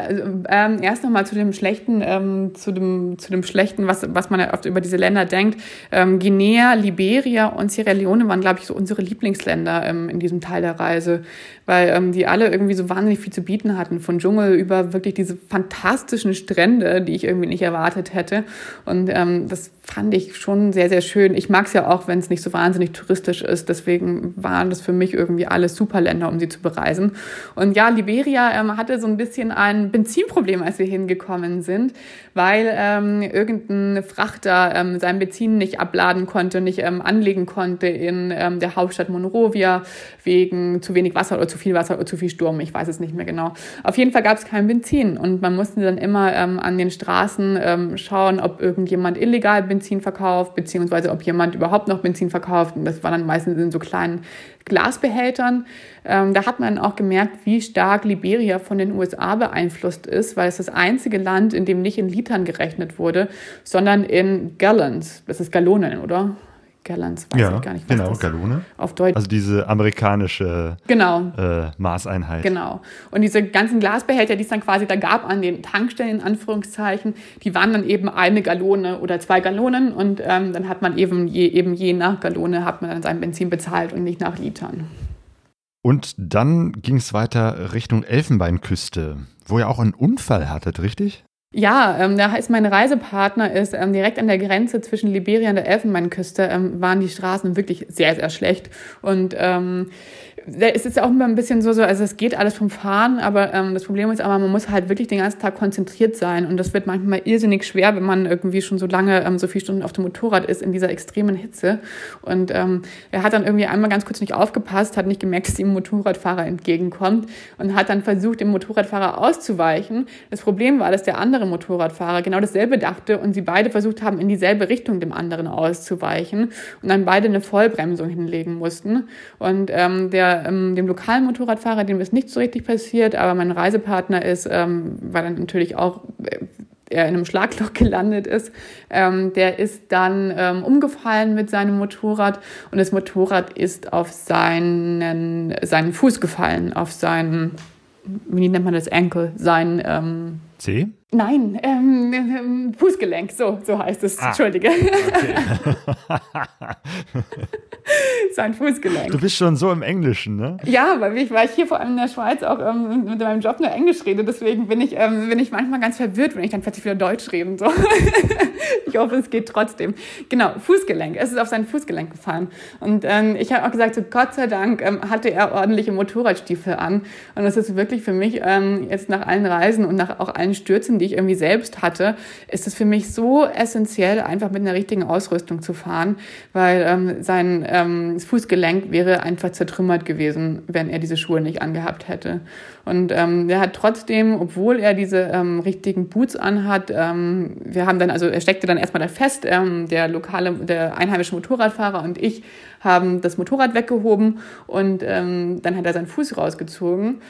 S2: ähm, erst nochmal zu dem schlechten, ähm, zu dem zu dem schlechten, was was man ja oft über diese Länder denkt. Ähm, Guinea, Liberia und Sierra Leone waren, glaube ich, so unsere Lieblingsländer ähm, in diesem Teil der Reise, weil ähm, die alle irgendwie so wahnsinnig viel zu bieten hatten, von Dschungel über wirklich diese fantastischen Strände, die ich irgendwie nicht erwartet hätte. Und das fand ich schon sehr sehr schön. Ich mag es ja auch, wenn es nicht so wahnsinnig touristisch ist. Deswegen waren das für mich irgendwie alles super Länder, um sie zu bereisen. Und ja, Liberia ähm, hatte so ein bisschen ein Benzinproblem, als wir hingekommen sind, weil ähm, irgendein Frachter ähm, sein Benzin nicht abladen konnte, nicht ähm, anlegen konnte in ähm, der Hauptstadt Monrovia wegen zu wenig Wasser oder zu viel Wasser oder zu viel Sturm. Ich weiß es nicht mehr genau. Auf jeden Fall gab es kein Benzin und man musste dann immer ähm, an den Straßen ähm, schauen, ob irgendjemand illegal Benzin verkauft, beziehungsweise ob jemand überhaupt noch Benzin verkauft. Und das war dann meistens in so kleinen Glasbehältern. Ähm, da hat man auch gemerkt, wie stark Liberia von den USA beeinflusst ist, weil es das einzige Land, in dem nicht in Litern gerechnet wurde, sondern in Gallons. Das ist Gallonen, oder? Gallons,
S1: weiß ja, ich gar nicht, was genau, das Gallone.
S2: auf Deutsch.
S1: Also diese amerikanische
S2: genau.
S1: äh, Maßeinheit.
S2: Genau. Und diese ganzen Glasbehälter, die es dann quasi da gab an den Tankstellen, in Anführungszeichen, die waren dann eben eine Gallone oder zwei Gallonen und ähm, dann hat man eben je, eben je nach Gallone hat man dann sein Benzin bezahlt und nicht nach Litern.
S1: Und dann ging es weiter Richtung Elfenbeinküste, wo ihr auch einen Unfall hattet, richtig?
S2: Ja, ähm, da ist mein Reisepartner ist ähm, direkt an der Grenze zwischen Liberia und der Elfenbeinküste. Ähm, waren die Straßen wirklich sehr sehr schlecht. Und ähm, es ist auch immer ein bisschen so, so also es geht alles vom Fahren, aber ähm, das Problem ist aber, man muss halt wirklich den ganzen Tag konzentriert sein und das wird manchmal irrsinnig schwer, wenn man irgendwie schon so lange, ähm, so viele Stunden auf dem Motorrad ist in dieser extremen Hitze. Und ähm, er hat dann irgendwie einmal ganz kurz nicht aufgepasst, hat nicht gemerkt, dass ihm ein Motorradfahrer entgegenkommt und hat dann versucht, dem Motorradfahrer auszuweichen. Das Problem war, dass der andere Motorradfahrer genau dasselbe dachte und sie beide versucht haben, in dieselbe Richtung dem anderen auszuweichen und dann beide eine Vollbremsung hinlegen mussten. Und ähm, der ähm, dem lokalen Motorradfahrer, dem ist nicht so richtig passiert, aber mein Reisepartner ist, ähm, weil dann natürlich auch äh, er in einem Schlagloch gelandet ist, ähm, der ist dann ähm, umgefallen mit seinem Motorrad und das Motorrad ist auf seinen, seinen Fuß gefallen, auf seinen, wie nennt man das, Ankle, sein
S1: ähm, C?
S2: Nein, ähm, ähm, Fußgelenk, so, so heißt es. Ah, Entschuldige. Okay. Sein Fußgelenk.
S1: Du bist schon so im Englischen, ne?
S2: Ja, weil ich, weil ich hier vor allem in der Schweiz auch ähm, mit meinem Job nur Englisch rede. Deswegen bin ich, ähm, bin ich manchmal ganz verwirrt, wenn ich dann plötzlich wieder Deutsch rede. So. ich hoffe, es geht trotzdem. Genau, Fußgelenk. Es ist auf sein Fußgelenk gefallen. Und ähm, ich habe auch gesagt, so Gott sei Dank ähm, hatte er ordentliche Motorradstiefel an. Und das ist wirklich für mich ähm, jetzt nach allen Reisen und nach auch allen Stürzen, die die ich irgendwie selbst hatte, ist es für mich so essentiell, einfach mit einer richtigen Ausrüstung zu fahren, weil ähm, sein ähm, Fußgelenk wäre einfach zertrümmert gewesen, wenn er diese Schuhe nicht angehabt hätte. Und ähm, er hat trotzdem, obwohl er diese ähm, richtigen Boots anhat, ähm, wir haben dann, also er steckte dann erstmal da fest, ähm, der lokale, der einheimische Motorradfahrer und ich haben das Motorrad weggehoben und ähm, dann hat er seinen Fuß rausgezogen.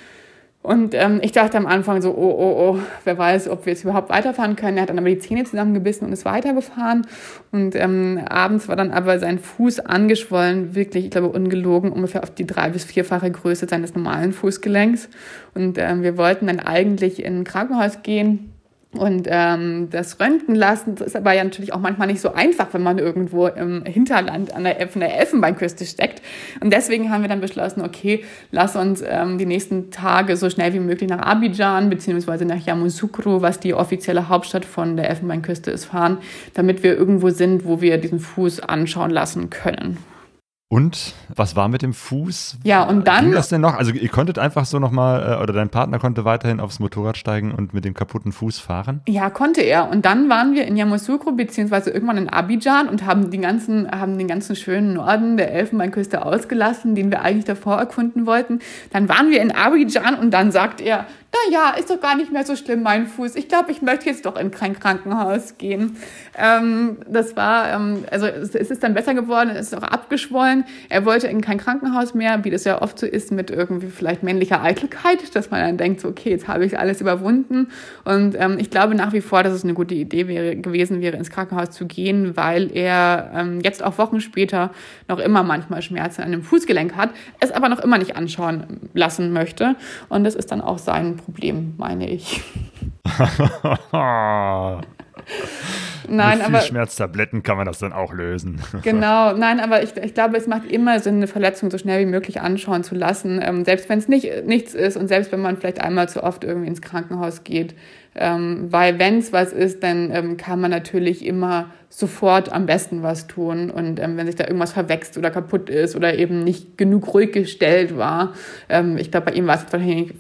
S2: Und ähm, ich dachte am Anfang so, oh, oh, oh, wer weiß, ob wir jetzt überhaupt weiterfahren können. Er hat dann aber die Zähne zusammengebissen und ist weitergefahren. Und ähm, abends war dann aber sein Fuß angeschwollen, wirklich, ich glaube, ungelogen, ungefähr auf die drei- bis vierfache Größe seines normalen Fußgelenks. Und ähm, wir wollten dann eigentlich in ein Krankenhaus gehen und ähm, das Röntgen lassen, das ist aber ja natürlich auch manchmal nicht so einfach, wenn man irgendwo im Hinterland an der, von der Elfenbeinküste steckt. Und deswegen haben wir dann beschlossen, okay, lass uns ähm, die nächsten Tage so schnell wie möglich nach Abidjan beziehungsweise nach Yamoussoukro, was die offizielle Hauptstadt von der Elfenbeinküste ist, fahren, damit wir irgendwo sind, wo wir diesen Fuß anschauen lassen können.
S1: Und was war mit dem Fuß?
S2: Ja, und dann.
S1: Ging das denn noch? Also, ihr konntet einfach so nochmal, äh, oder dein Partner konnte weiterhin aufs Motorrad steigen und mit dem kaputten Fuß fahren?
S2: Ja, konnte er. Und dann waren wir in Yamoussoukro, beziehungsweise irgendwann in Abidjan und haben, die ganzen, haben den ganzen schönen Norden der Elfenbeinküste ausgelassen, den wir eigentlich davor erkunden wollten. Dann waren wir in Abidjan und dann sagt er, naja, ist doch gar nicht mehr so schlimm, mein Fuß. Ich glaube, ich möchte jetzt doch in kein Krankenhaus gehen. Ähm, das war, ähm, also es, ist dann besser geworden, es ist auch abgeschwollen. Er wollte in kein Krankenhaus mehr, wie das ja oft so ist mit irgendwie vielleicht männlicher Eitelkeit, dass man dann denkt, so, okay, jetzt habe ich alles überwunden. Und ähm, ich glaube nach wie vor, dass es eine gute Idee wäre, gewesen wäre, ins Krankenhaus zu gehen, weil er ähm, jetzt auch Wochen später noch immer manchmal Schmerzen an dem Fußgelenk hat, es aber noch immer nicht anschauen lassen möchte. Und das ist dann auch sein Problem, meine ich.
S1: Nein, Mit viel aber Schmerztabletten kann man das dann auch lösen.
S2: genau, nein, aber ich, ich glaube, es macht immer Sinn, eine Verletzung so schnell wie möglich anschauen zu lassen, ähm, selbst wenn es nicht nichts ist und selbst wenn man vielleicht einmal zu oft irgendwie ins Krankenhaus geht, ähm, weil wenn es was ist, dann ähm, kann man natürlich immer sofort am besten was tun. Und ähm, wenn sich da irgendwas verwächst oder kaputt ist oder eben nicht genug ruhig gestellt war, ähm, ich glaube, bei ihm war es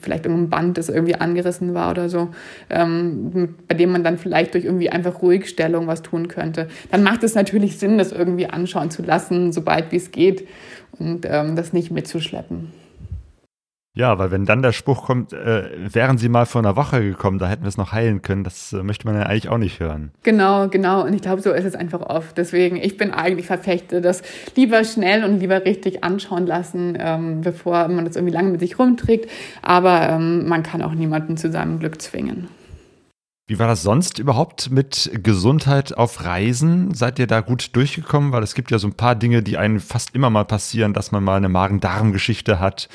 S2: vielleicht irgendein Band, das irgendwie angerissen war oder so, ähm, bei dem man dann vielleicht durch irgendwie einfach Ruhigstellung was tun könnte, dann macht es natürlich Sinn, das irgendwie anschauen zu lassen, sobald wie es geht und ähm, das nicht mitzuschleppen.
S1: Ja, weil wenn dann der Spruch kommt, äh, wären Sie mal vor einer Woche gekommen, da hätten wir es noch heilen können, das äh, möchte man ja eigentlich auch nicht hören.
S2: Genau, genau. Und ich glaube, so ist es einfach oft. Deswegen, ich bin eigentlich Verfechte, das lieber schnell und lieber richtig anschauen lassen, ähm, bevor man das irgendwie lange mit sich rumträgt. Aber ähm, man kann auch niemanden zu seinem Glück zwingen.
S1: Wie war das sonst überhaupt mit Gesundheit auf Reisen? Seid ihr da gut durchgekommen? Weil es gibt ja so ein paar Dinge, die einem fast immer mal passieren, dass man mal eine Magen-Darm-Geschichte hat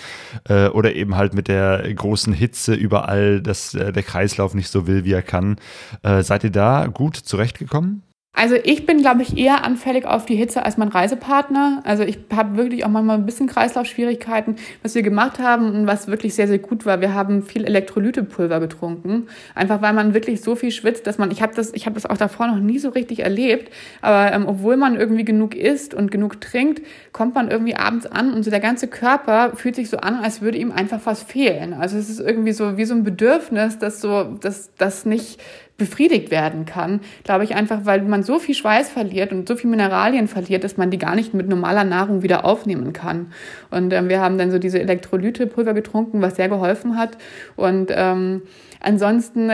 S1: äh, oder eben halt mit der großen Hitze überall, dass äh, der Kreislauf nicht so will, wie er kann. Äh, seid ihr da gut zurechtgekommen?
S2: Also ich bin, glaube ich, eher anfällig auf die Hitze als mein Reisepartner. Also ich habe wirklich auch manchmal ein bisschen Kreislaufschwierigkeiten. Was wir gemacht haben und was wirklich sehr, sehr gut war, wir haben viel Elektrolytepulver getrunken. Einfach weil man wirklich so viel schwitzt, dass man, ich habe das, ich habe das auch davor noch nie so richtig erlebt, aber ähm, obwohl man irgendwie genug isst und genug trinkt, kommt man irgendwie abends an und so der ganze Körper fühlt sich so an, als würde ihm einfach was fehlen. Also es ist irgendwie so wie so ein Bedürfnis, das so, dass das nicht befriedigt werden kann, glaube ich einfach, weil man so viel Schweiß verliert und so viel Mineralien verliert, dass man die gar nicht mit normaler Nahrung wieder aufnehmen kann. Und ähm, wir haben dann so diese Elektrolytepulver getrunken, was sehr geholfen hat. Und ähm, ansonsten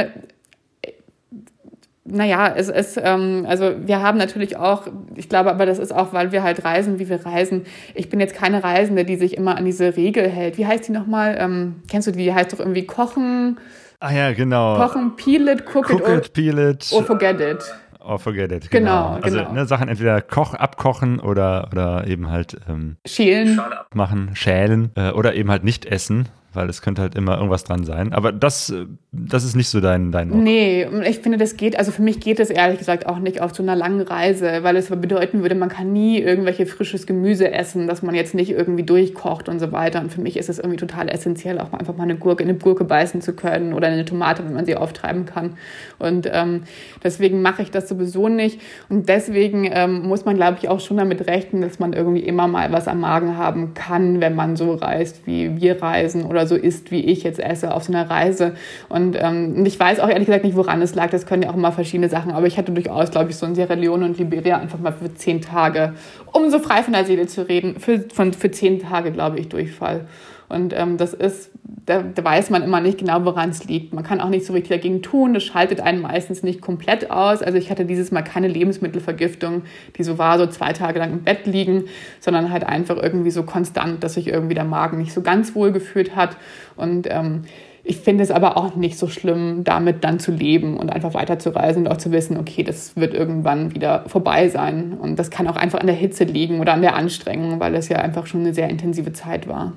S2: naja, es ist, ähm, also wir haben natürlich auch, ich glaube aber, das ist auch, weil wir halt reisen, wie wir reisen. Ich bin jetzt keine Reisende, die sich immer an diese Regel hält. Wie heißt die nochmal? Ähm, kennst du die? Die heißt doch irgendwie Kochen,
S1: Ah ja, genau.
S2: Kochen, peel it, cook,
S1: cook
S2: it, or,
S1: it, peel it.
S2: or forget it.
S1: Or forget it.
S2: Genau,
S1: Genau. Also
S2: genau.
S1: Ne, Sachen entweder koch, abkochen oder, oder eben halt ähm,
S2: Schälen.
S1: machen, schälen äh, oder eben halt nicht essen, weil es könnte halt immer irgendwas dran sein. Aber das, äh, das ist nicht so dein, dein Motto.
S2: Nee, ich finde, das geht, also für mich geht es ehrlich gesagt auch nicht auf so einer langen Reise, weil es bedeuten würde, man kann nie irgendwelche frisches Gemüse essen, dass man jetzt nicht irgendwie durchkocht und so weiter. Und für mich ist es irgendwie total essentiell, auch einfach mal eine Gurke, in eine Gurke beißen zu können oder eine Tomate, wenn man sie auftreiben kann. Und ähm, deswegen mache ich das sowieso nicht. Und deswegen ähm, muss man, glaube ich, auch schon damit rechnen, dass man irgendwie immer mal was am Magen haben kann, wenn man so reist, wie wir reisen oder so isst, wie ich jetzt esse auf so einer Reise. Und ähm, ich weiß auch ehrlich gesagt nicht, woran es lag. Das können ja auch immer verschiedene Sachen. Aber ich hatte durchaus, glaube ich, so in Sierra Leone und Liberia einfach mal für zehn Tage, um so frei von der Seele zu reden, für, von, für zehn Tage, glaube ich, Durchfall. Und ähm, das ist, da, da weiß man immer nicht genau, woran es liegt. Man kann auch nicht so richtig dagegen tun. Das schaltet einen meistens nicht komplett aus. Also ich hatte dieses Mal keine Lebensmittelvergiftung, die so war, so zwei Tage lang im Bett liegen, sondern halt einfach irgendwie so konstant, dass sich irgendwie der Magen nicht so ganz wohl gefühlt hat. Und ähm, ich finde es aber auch nicht so schlimm, damit dann zu leben und einfach weiterzureisen und auch zu wissen, okay, das wird irgendwann wieder vorbei sein. Und das kann auch einfach an der Hitze liegen oder an der Anstrengung, weil es ja einfach schon eine sehr intensive Zeit war.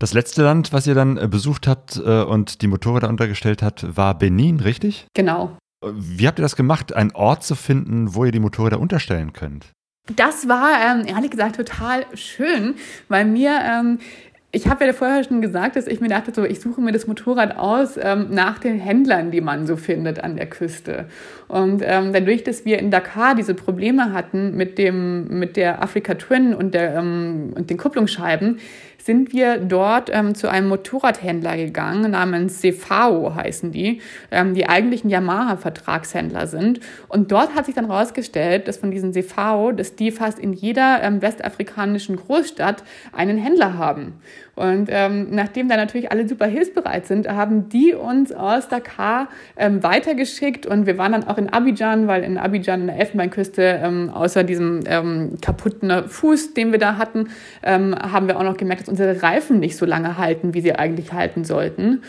S1: Das letzte Land, was ihr dann äh, besucht habt äh, und die Motorräder untergestellt habt, war Benin, richtig?
S2: Genau.
S1: Wie habt ihr das gemacht, einen Ort zu finden, wo ihr die Motorräder unterstellen könnt?
S2: Das war ähm, ehrlich gesagt total schön, weil mir ähm, ich habe ja vorher schon gesagt, dass ich mir dachte, so, ich suche mir das Motorrad aus ähm, nach den Händlern, die man so findet an der Küste. Und ähm, dadurch, dass wir in Dakar diese Probleme hatten mit, dem, mit der Afrika Twin und, der, ähm, und den Kupplungsscheiben, sind wir dort ähm, zu einem Motorradhändler gegangen, namens Cefao heißen die, ähm, die eigentlichen Yamaha-Vertragshändler sind. Und dort hat sich dann herausgestellt, dass von diesen Cefao, dass die fast in jeder ähm, westafrikanischen Großstadt einen Händler haben. Und ähm, nachdem da natürlich alle super hilfsbereit sind, haben die uns aus Dakar ähm, weitergeschickt und wir waren dann auch in Abidjan, weil in Abidjan in der Elfenbeinküste ähm, außer diesem ähm, kaputten Fuß, den wir da hatten, ähm, haben wir auch noch gemerkt, dass unsere Reifen nicht so lange halten, wie sie eigentlich halten sollten.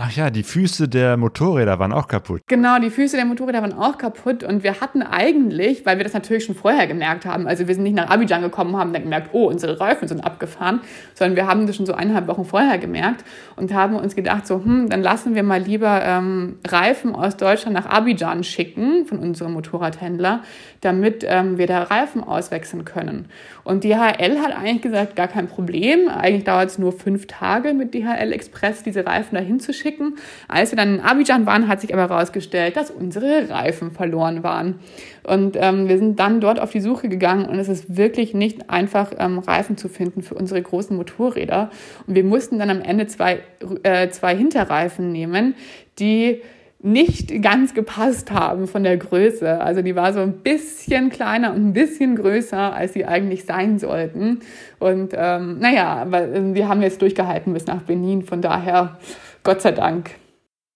S1: Ach ja, die Füße der Motorräder waren auch kaputt.
S2: Genau, die Füße der Motorräder waren auch kaputt und wir hatten eigentlich, weil wir das natürlich schon vorher gemerkt haben, also wir sind nicht nach Abidjan gekommen und haben dann gemerkt, oh, unsere Reifen sind abgefahren, sondern wir haben das schon so eineinhalb Wochen vorher gemerkt und haben uns gedacht, so, hm, dann lassen wir mal lieber ähm, Reifen aus Deutschland nach Abidjan schicken von unserem Motorradhändler, damit ähm, wir da Reifen auswechseln können. Und DHL hat eigentlich gesagt, gar kein Problem. Eigentlich dauert es nur fünf Tage mit DHL Express, diese Reifen dahin zu schicken. Als wir dann in Abidjan waren, hat sich aber herausgestellt, dass unsere Reifen verloren waren. Und ähm, wir sind dann dort auf die Suche gegangen und es ist wirklich nicht einfach, ähm, Reifen zu finden für unsere großen Motorräder. Und wir mussten dann am Ende zwei, äh, zwei Hinterreifen nehmen, die nicht ganz gepasst haben von der Größe. Also die war so ein bisschen kleiner und ein bisschen größer, als sie eigentlich sein sollten. Und ähm, naja, aber äh, wir haben jetzt durchgehalten bis nach Benin, von daher Gott sei Dank.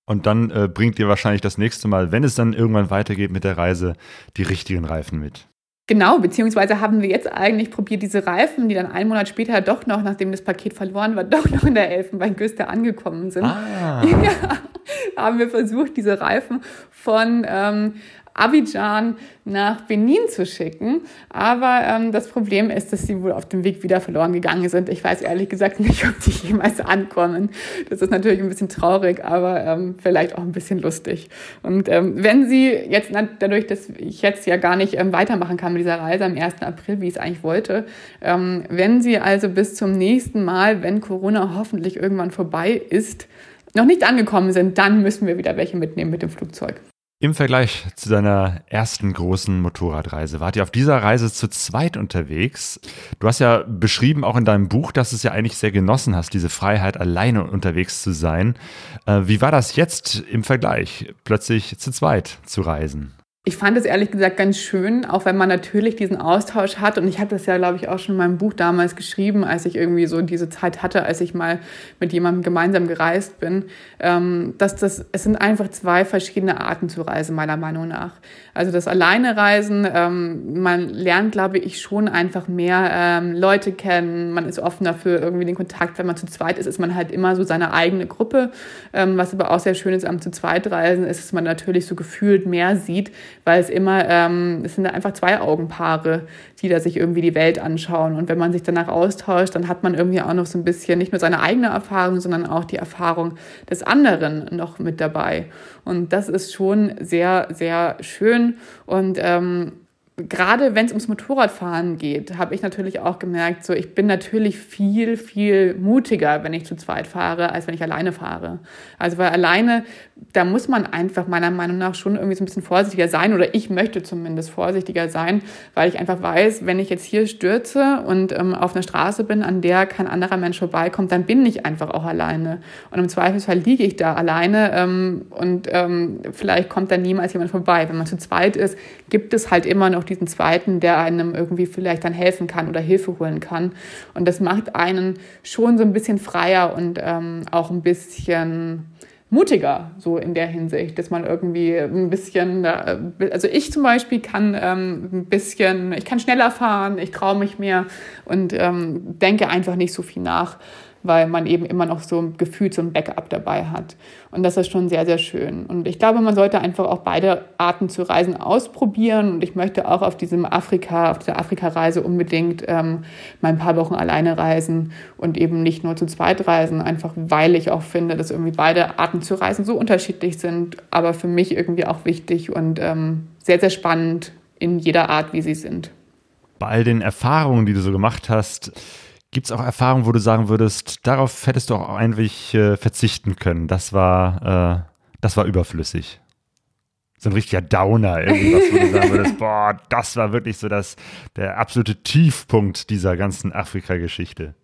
S1: Und dann äh, bringt ihr wahrscheinlich das nächste Mal, wenn es dann irgendwann weitergeht mit der Reise, die richtigen Reifen mit.
S2: Genau, beziehungsweise haben wir jetzt eigentlich probiert, diese Reifen, die dann einen Monat später doch noch, nachdem das Paket verloren war, doch noch in der Elfenbeinküste angekommen sind. Ah. Ja, haben wir versucht, diese Reifen von ähm, Abidjan nach Benin zu schicken. Aber ähm, das Problem ist, dass sie wohl auf dem Weg wieder verloren gegangen sind. Ich weiß ehrlich gesagt nicht, ob die jemals ankommen. Das ist natürlich ein bisschen traurig, aber ähm, vielleicht auch ein bisschen lustig. Und ähm, wenn Sie jetzt dadurch, dass ich jetzt ja gar nicht ähm, weitermachen kann mit dieser Reise am 1. April, wie ich es eigentlich wollte, ähm, wenn Sie also bis zum nächsten Mal, wenn Corona hoffentlich irgendwann vorbei ist, noch nicht angekommen sind, dann müssen wir wieder welche mitnehmen mit dem Flugzeug.
S1: Im Vergleich zu deiner ersten großen Motorradreise wart ihr auf dieser Reise zu zweit unterwegs. Du hast ja beschrieben, auch in deinem Buch, dass du es ja eigentlich sehr genossen hast, diese Freiheit, alleine unterwegs zu sein. Äh, wie war das jetzt im Vergleich, plötzlich zu zweit zu reisen?
S2: Ich fand es ehrlich gesagt ganz schön, auch wenn man natürlich diesen Austausch hat. Und ich habe das ja, glaube ich, auch schon in meinem Buch damals geschrieben, als ich irgendwie so diese Zeit hatte, als ich mal mit jemandem gemeinsam gereist bin, ähm, dass das, es sind einfach zwei verschiedene Arten zu reisen, meiner Meinung nach. Also das Alleinereisen, ähm, man lernt, glaube ich, schon einfach mehr ähm, Leute kennen. Man ist offener für irgendwie den Kontakt. Wenn man zu zweit ist, ist man halt immer so seine eigene Gruppe. Ähm, was aber auch sehr schön ist am zu zweit reisen, ist, dass man natürlich so gefühlt mehr sieht weil es immer, ähm, es sind einfach zwei Augenpaare, die da sich irgendwie die Welt anschauen. Und wenn man sich danach austauscht, dann hat man irgendwie auch noch so ein bisschen nicht nur seine eigene Erfahrung, sondern auch die Erfahrung des anderen noch mit dabei. Und das ist schon sehr, sehr schön. Und ähm, gerade wenn es ums Motorradfahren geht, habe ich natürlich auch gemerkt, so ich bin natürlich viel, viel mutiger, wenn ich zu zweit fahre, als wenn ich alleine fahre. Also weil alleine, da muss man einfach meiner Meinung nach schon irgendwie so ein bisschen vorsichtiger sein oder ich möchte zumindest vorsichtiger sein, weil ich einfach weiß, wenn ich jetzt hier stürze und ähm, auf einer Straße bin, an der kein anderer Mensch vorbeikommt, dann bin ich einfach auch alleine. Und im Zweifelsfall liege ich da alleine ähm, und ähm, vielleicht kommt da niemals jemand vorbei. Wenn man zu zweit ist, gibt es halt immer noch diesen Zweiten, der einem irgendwie vielleicht dann helfen kann oder Hilfe holen kann. Und das macht einen schon so ein bisschen freier und ähm, auch ein bisschen mutiger, so in der Hinsicht, dass man irgendwie ein bisschen, äh, also ich zum Beispiel kann ähm, ein bisschen, ich kann schneller fahren, ich traue mich mehr und ähm, denke einfach nicht so viel nach weil man eben immer noch so ein Gefühl, so ein Backup dabei hat. Und das ist schon sehr, sehr schön. Und ich glaube, man sollte einfach auch beide Arten zu reisen ausprobieren. Und ich möchte auch auf diesem Afrika, auf dieser Afrika-Reise unbedingt ähm, mal ein paar Wochen alleine reisen und eben nicht nur zu zweit reisen, einfach weil ich auch finde, dass irgendwie beide Arten zu reisen so unterschiedlich sind, aber für mich irgendwie auch wichtig und ähm, sehr, sehr spannend in jeder Art, wie sie sind.
S1: Bei all den Erfahrungen, die du so gemacht hast, Gibt es auch Erfahrungen, wo du sagen würdest, darauf hättest du auch eigentlich äh, verzichten können? Das war, äh, das war überflüssig. So ein richtiger Downer, irgendwas, wo du sagen würdest, boah, das war wirklich so das, der absolute Tiefpunkt dieser ganzen Afrika-Geschichte.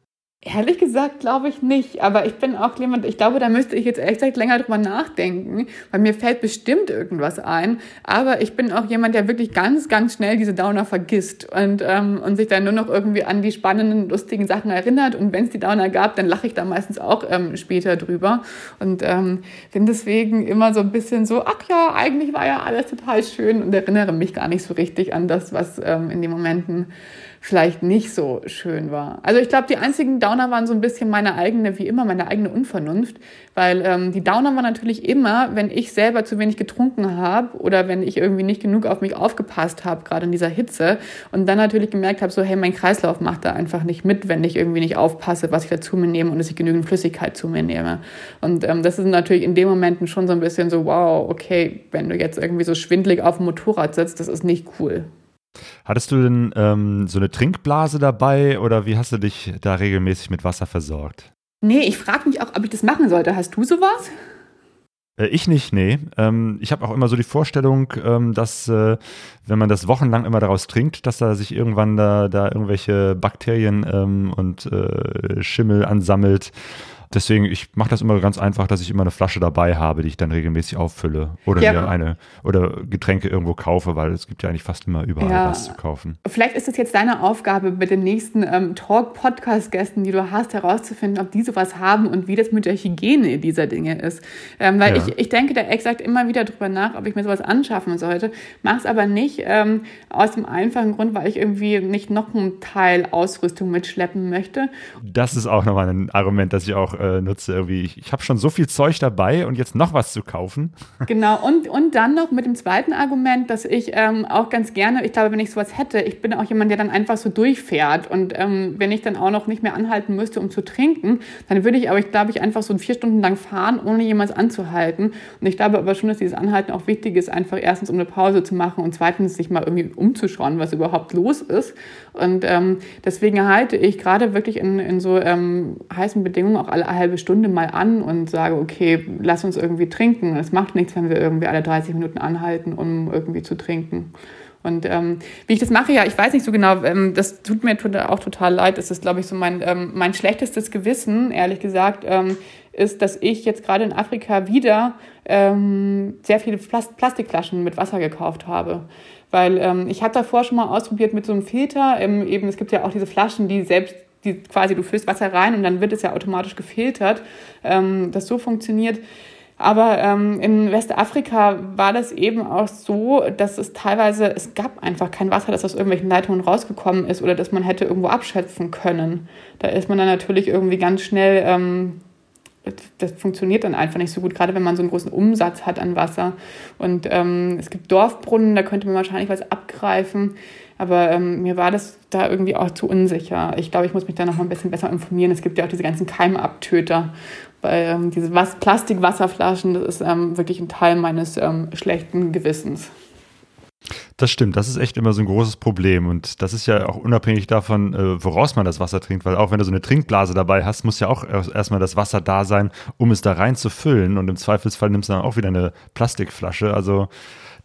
S2: Ehrlich gesagt glaube ich nicht, aber ich bin auch jemand, ich glaube, da müsste ich jetzt echt länger drüber nachdenken, weil mir fällt bestimmt irgendwas ein, aber ich bin auch jemand, der wirklich ganz, ganz schnell diese Downer vergisst und, ähm, und sich dann nur noch irgendwie an die spannenden, lustigen Sachen erinnert. Und wenn es die Downer gab, dann lache ich da meistens auch ähm, später drüber. Und ähm, bin deswegen immer so ein bisschen so, ach ja, eigentlich war ja alles total schön und erinnere mich gar nicht so richtig an das, was ähm, in den Momenten vielleicht nicht so schön war. Also ich glaube, die einzigen Downer waren so ein bisschen meine eigene, wie immer, meine eigene Unvernunft, weil ähm, die Downer waren natürlich immer, wenn ich selber zu wenig getrunken habe oder wenn ich irgendwie nicht genug auf mich aufgepasst habe, gerade in dieser Hitze und dann natürlich gemerkt habe, so hey, mein Kreislauf macht da einfach nicht mit, wenn ich irgendwie nicht aufpasse, was ich da zu mir nehme und dass ich genügend Flüssigkeit zu mir nehme. Und ähm, das ist natürlich in den Momenten schon so ein bisschen so, wow, okay, wenn du jetzt irgendwie so schwindlig auf dem Motorrad sitzt, das ist nicht cool.
S1: Hattest du denn ähm, so eine Trinkblase dabei oder wie hast du dich da regelmäßig mit Wasser versorgt?
S2: Nee, ich frage mich auch, ob ich das machen sollte. Hast du sowas?
S1: Äh, ich nicht, nee. Ähm, ich habe auch immer so die Vorstellung, ähm, dass äh, wenn man das wochenlang immer daraus trinkt, dass da sich irgendwann da, da irgendwelche Bakterien ähm, und äh, Schimmel ansammelt Deswegen, ich mache das immer ganz einfach, dass ich immer eine Flasche dabei habe, die ich dann regelmäßig auffülle. Oder ja. mir eine oder Getränke irgendwo kaufe, weil es gibt ja eigentlich fast immer überall ja. was zu kaufen.
S2: Vielleicht ist es jetzt deine Aufgabe, mit den nächsten ähm, Talk-Podcast-Gästen, die du hast, herauszufinden, ob die sowas haben und wie das mit der Hygiene dieser Dinge ist. Ähm, weil ja. ich, ich denke da exakt immer wieder drüber nach, ob ich mir sowas anschaffen sollte. Mache es aber nicht ähm, aus dem einfachen Grund, weil ich irgendwie nicht noch einen Teil Ausrüstung mitschleppen möchte.
S1: Das ist auch nochmal ein Argument, das ich auch äh, nutze. Irgendwie. Ich, ich habe schon so viel Zeug dabei und jetzt noch was zu kaufen.
S2: Genau, und, und dann noch mit dem zweiten Argument, dass ich ähm, auch ganz gerne, ich glaube, wenn ich sowas hätte, ich bin auch jemand, der dann einfach so durchfährt. Und ähm, wenn ich dann auch noch nicht mehr anhalten müsste, um zu trinken, dann würde ich aber, ich glaube, ich einfach so vier Stunden lang fahren, ohne jemals anzuhalten. Und ich glaube aber schon, dass dieses Anhalten auch wichtig ist, einfach erstens, um eine Pause zu machen und zweitens, sich mal irgendwie umzuschauen, was überhaupt los ist. Und ähm, deswegen halte ich gerade wirklich in, in so ähm, heißen Bedingungen auch alle halbe Stunde mal an und sage, okay, lass uns irgendwie trinken. Es macht nichts, wenn wir irgendwie alle 30 Minuten anhalten, um irgendwie zu trinken. Und ähm, wie ich das mache, ja, ich weiß nicht so genau, ähm, das tut mir auch total leid. Das ist, glaube ich, so mein, ähm, mein schlechtestes Gewissen, ehrlich gesagt, ähm, ist, dass ich jetzt gerade in Afrika wieder ähm, sehr viele Plast Plastikflaschen mit Wasser gekauft habe. Weil ähm, ich habe davor schon mal ausprobiert mit so einem Filter. Eben, es gibt ja auch diese Flaschen, die selbst, die quasi, du füllst Wasser rein und dann wird es ja automatisch gefiltert, ähm, das so funktioniert. Aber ähm, in Westafrika war das eben auch so, dass es teilweise, es gab einfach kein Wasser, das aus irgendwelchen Leitungen rausgekommen ist oder dass man hätte irgendwo abschöpfen können. Da ist man dann natürlich irgendwie ganz schnell ähm, das funktioniert dann einfach nicht so gut, gerade wenn man so einen großen Umsatz hat an Wasser. Und ähm, es gibt Dorfbrunnen, da könnte man wahrscheinlich was abgreifen. Aber ähm, mir war das da irgendwie auch zu unsicher. Ich glaube, ich muss mich da noch mal ein bisschen besser informieren. Es gibt ja auch diese ganzen Keimabtöter. Weil ähm, diese Was Plastikwasserflaschen, das ist ähm, wirklich ein Teil meines ähm, schlechten Gewissens.
S1: Das stimmt, das ist echt immer so ein großes Problem. Und das ist ja auch unabhängig davon, äh, woraus man das Wasser trinkt, weil auch wenn du so eine Trinkblase dabei hast, muss ja auch erstmal das Wasser da sein, um es da rein zu füllen. Und im Zweifelsfall nimmst du dann auch wieder eine Plastikflasche. Also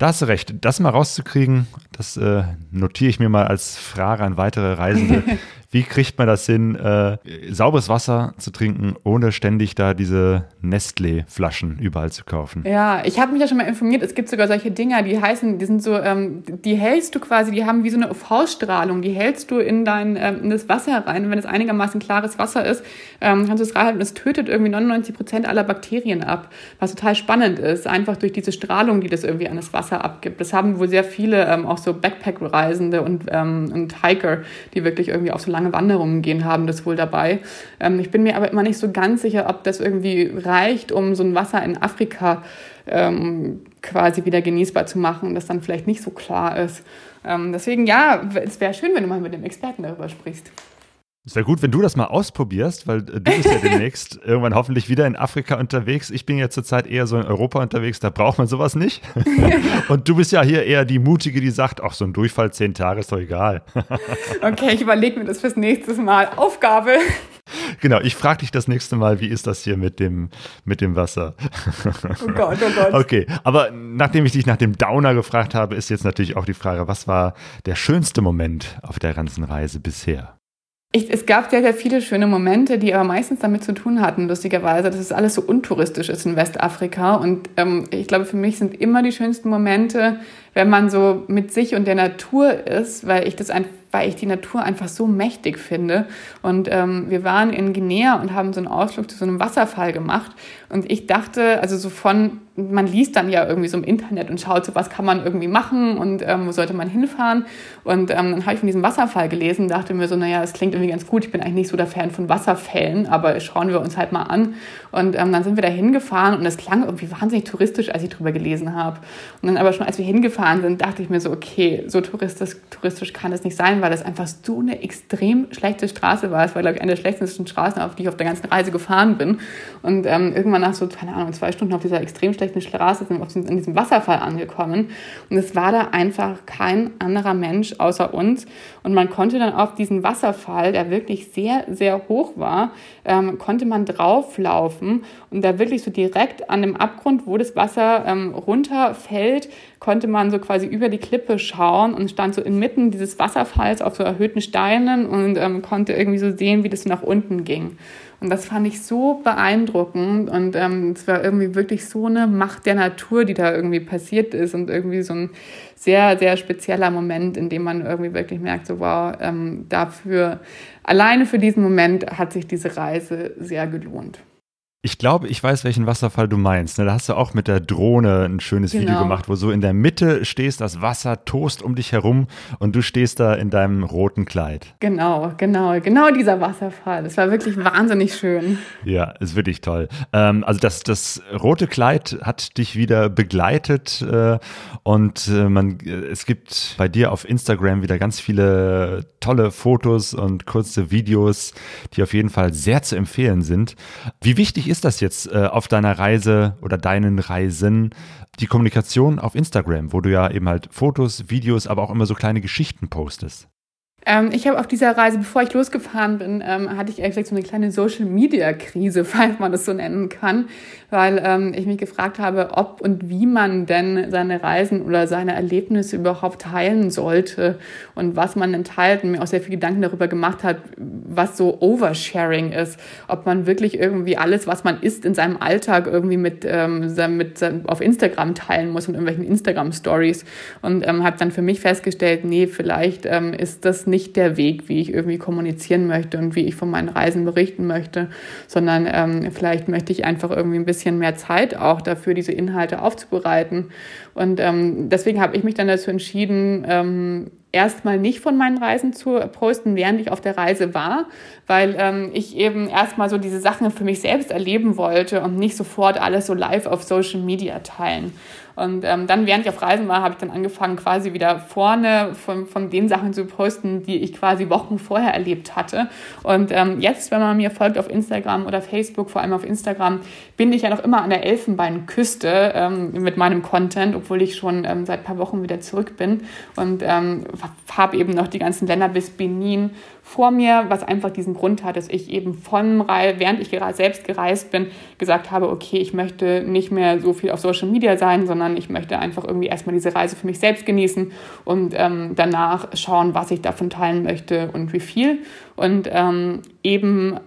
S1: da hast du recht. Das mal rauszukriegen, das äh, notiere ich mir mal als Frage an weitere Reisende. Wie kriegt man das hin, äh, sauberes Wasser zu trinken, ohne ständig da diese Nestlé-Flaschen überall zu kaufen?
S2: Ja, ich habe mich ja schon mal informiert. Es gibt sogar solche Dinger, die heißen, die sind so, ähm, die hältst du quasi, die haben wie so eine UV-Strahlung, die hältst du in dein ähm, in das Wasser rein. Und wenn es einigermaßen klares Wasser ist, ähm, kannst du es reinhalten und es tötet irgendwie 99 Prozent aller Bakterien ab, was total spannend ist, einfach durch diese Strahlung, die das irgendwie an das Wasser abgibt. Das haben wohl sehr viele, ähm, auch so Backpack-Reisende und, ähm, und Hiker, die wirklich irgendwie auf so lange lange Wanderungen gehen, haben das wohl dabei. Ähm, ich bin mir aber immer nicht so ganz sicher, ob das irgendwie reicht, um so ein Wasser in Afrika ähm, quasi wieder genießbar zu machen, das dann vielleicht nicht so klar ist. Ähm, deswegen ja, es wäre schön, wenn du mal mit dem Experten darüber sprichst.
S1: Es wäre gut, wenn du das mal ausprobierst, weil äh, du bist ja demnächst irgendwann hoffentlich wieder in Afrika unterwegs. Ich bin ja zurzeit eher so in Europa unterwegs, da braucht man sowas nicht. Und du bist ja hier eher die Mutige, die sagt, ach, so ein Durchfall zehn Tage ist doch egal.
S2: okay, ich überlege mir das fürs nächste Mal. Aufgabe.
S1: Genau, ich frage dich das nächste Mal, wie ist das hier mit dem, mit dem Wasser?
S2: Oh Gott, oh Gott.
S1: Okay, aber nachdem ich dich nach dem Downer gefragt habe, ist jetzt natürlich auch die Frage, was war der schönste Moment auf der ganzen Reise bisher?
S2: Ich, es gab sehr, sehr viele schöne Momente, die aber meistens damit zu tun hatten, lustigerweise, dass es alles so untouristisch ist in Westafrika. Und ähm, ich glaube, für mich sind immer die schönsten Momente, wenn man so mit sich und der Natur ist, weil ich das weil ich die Natur einfach so mächtig finde. Und ähm, wir waren in Guinea und haben so einen Ausflug zu so einem Wasserfall gemacht. Und ich dachte, also so von, man liest dann ja irgendwie so im Internet und schaut so, was kann man irgendwie machen und ähm, wo sollte man hinfahren. Und ähm, dann habe ich von diesem Wasserfall gelesen, dachte mir so, naja, das klingt irgendwie ganz gut. Ich bin eigentlich nicht so der Fan von Wasserfällen, aber schauen wir uns halt mal an. Und ähm, dann sind wir da hingefahren und es klang irgendwie wahnsinnig touristisch, als ich drüber gelesen habe. Und dann aber schon, als wir hingefahren sind, dachte ich mir so, okay, so touristisch, touristisch kann es nicht sein, weil das einfach so eine extrem schlechte Straße war. Es war, glaube ich, eine der schlechtesten Straßen, auf die ich auf der ganzen Reise gefahren bin. Und ähm, irgendwann nach so, keine Ahnung, zwei Stunden auf dieser extrem schlechten Straße sind wir in diesem Wasserfall angekommen. Und es war da einfach kein anderer Mensch außer uns. Und man konnte dann auf diesen Wasserfall, der wirklich sehr, sehr hoch war, ähm, konnte man drauflaufen. Und da wirklich so direkt an dem Abgrund, wo das Wasser ähm, runterfällt, konnte man so quasi über die Klippe schauen und stand so inmitten dieses Wasserfalls auf so erhöhten Steinen und ähm, konnte irgendwie so sehen, wie das nach unten ging. Und das fand ich so beeindruckend und ähm, es war irgendwie wirklich so eine Macht der Natur, die da irgendwie passiert ist und irgendwie so ein sehr, sehr spezieller Moment, in dem man irgendwie wirklich merkt, so wow, ähm, dafür, alleine für diesen Moment hat sich diese Reise sehr gelohnt.
S1: Ich glaube, ich weiß, welchen Wasserfall du meinst. Ne? Da hast du auch mit der Drohne ein schönes genau. Video gemacht, wo so in der Mitte stehst, das Wasser tost um dich herum und du stehst da in deinem roten Kleid.
S2: Genau, genau, genau dieser Wasserfall. Das war wirklich wahnsinnig schön.
S1: Ja, ist wirklich toll. Ähm, also das, das rote Kleid hat dich wieder begleitet äh, und äh, man, es gibt bei dir auf Instagram wieder ganz viele tolle Fotos und kurze Videos, die auf jeden Fall sehr zu empfehlen sind. Wie wichtig ist ist das jetzt äh, auf deiner Reise oder deinen Reisen, die Kommunikation auf Instagram, wo du ja eben halt Fotos, Videos, aber auch immer so kleine Geschichten postest?
S2: Ähm, ich habe auf dieser Reise, bevor ich losgefahren bin, ähm, hatte ich ehrlich gesagt so eine kleine Social-Media-Krise, falls man das so nennen kann, weil ähm, ich mich gefragt habe, ob und wie man denn seine Reisen oder seine Erlebnisse überhaupt teilen sollte und was man denn teilt und mir auch sehr viel Gedanken darüber gemacht hat, was so Oversharing ist, ob man wirklich irgendwie alles, was man isst in seinem Alltag irgendwie mit, ähm, mit auf Instagram teilen muss und irgendwelchen Instagram-Stories und ähm, habe dann für mich festgestellt, nee, vielleicht ähm, ist das der Weg, wie ich irgendwie kommunizieren möchte und wie ich von meinen Reisen berichten möchte, sondern ähm, vielleicht möchte ich einfach irgendwie ein bisschen mehr Zeit auch dafür, diese Inhalte aufzubereiten. Und ähm, deswegen habe ich mich dann dazu entschieden, ähm, erstmal nicht von meinen Reisen zu posten, während ich auf der Reise war, weil ähm, ich eben erstmal so diese Sachen für mich selbst erleben wollte und nicht sofort alles so live auf Social Media teilen. Und ähm, dann, während ich auf Reisen war, habe ich dann angefangen, quasi wieder vorne von, von den Sachen zu posten, die ich quasi Wochen vorher erlebt hatte. Und ähm, jetzt, wenn man mir folgt auf Instagram oder Facebook, vor allem auf Instagram, bin ich ja noch immer an der Elfenbeinküste ähm, mit meinem Content, obwohl ich schon ähm, seit paar Wochen wieder zurück bin und ähm, habe eben noch die ganzen Länder bis Benin vor mir, was einfach diesen Grund hat, dass ich eben von, während ich selbst gereist bin, gesagt habe, okay, ich möchte nicht mehr so viel auf Social Media sein, sondern ich möchte einfach irgendwie erstmal diese Reise für mich selbst genießen und ähm, danach schauen, was ich davon teilen möchte und wie viel. Und ähm, eben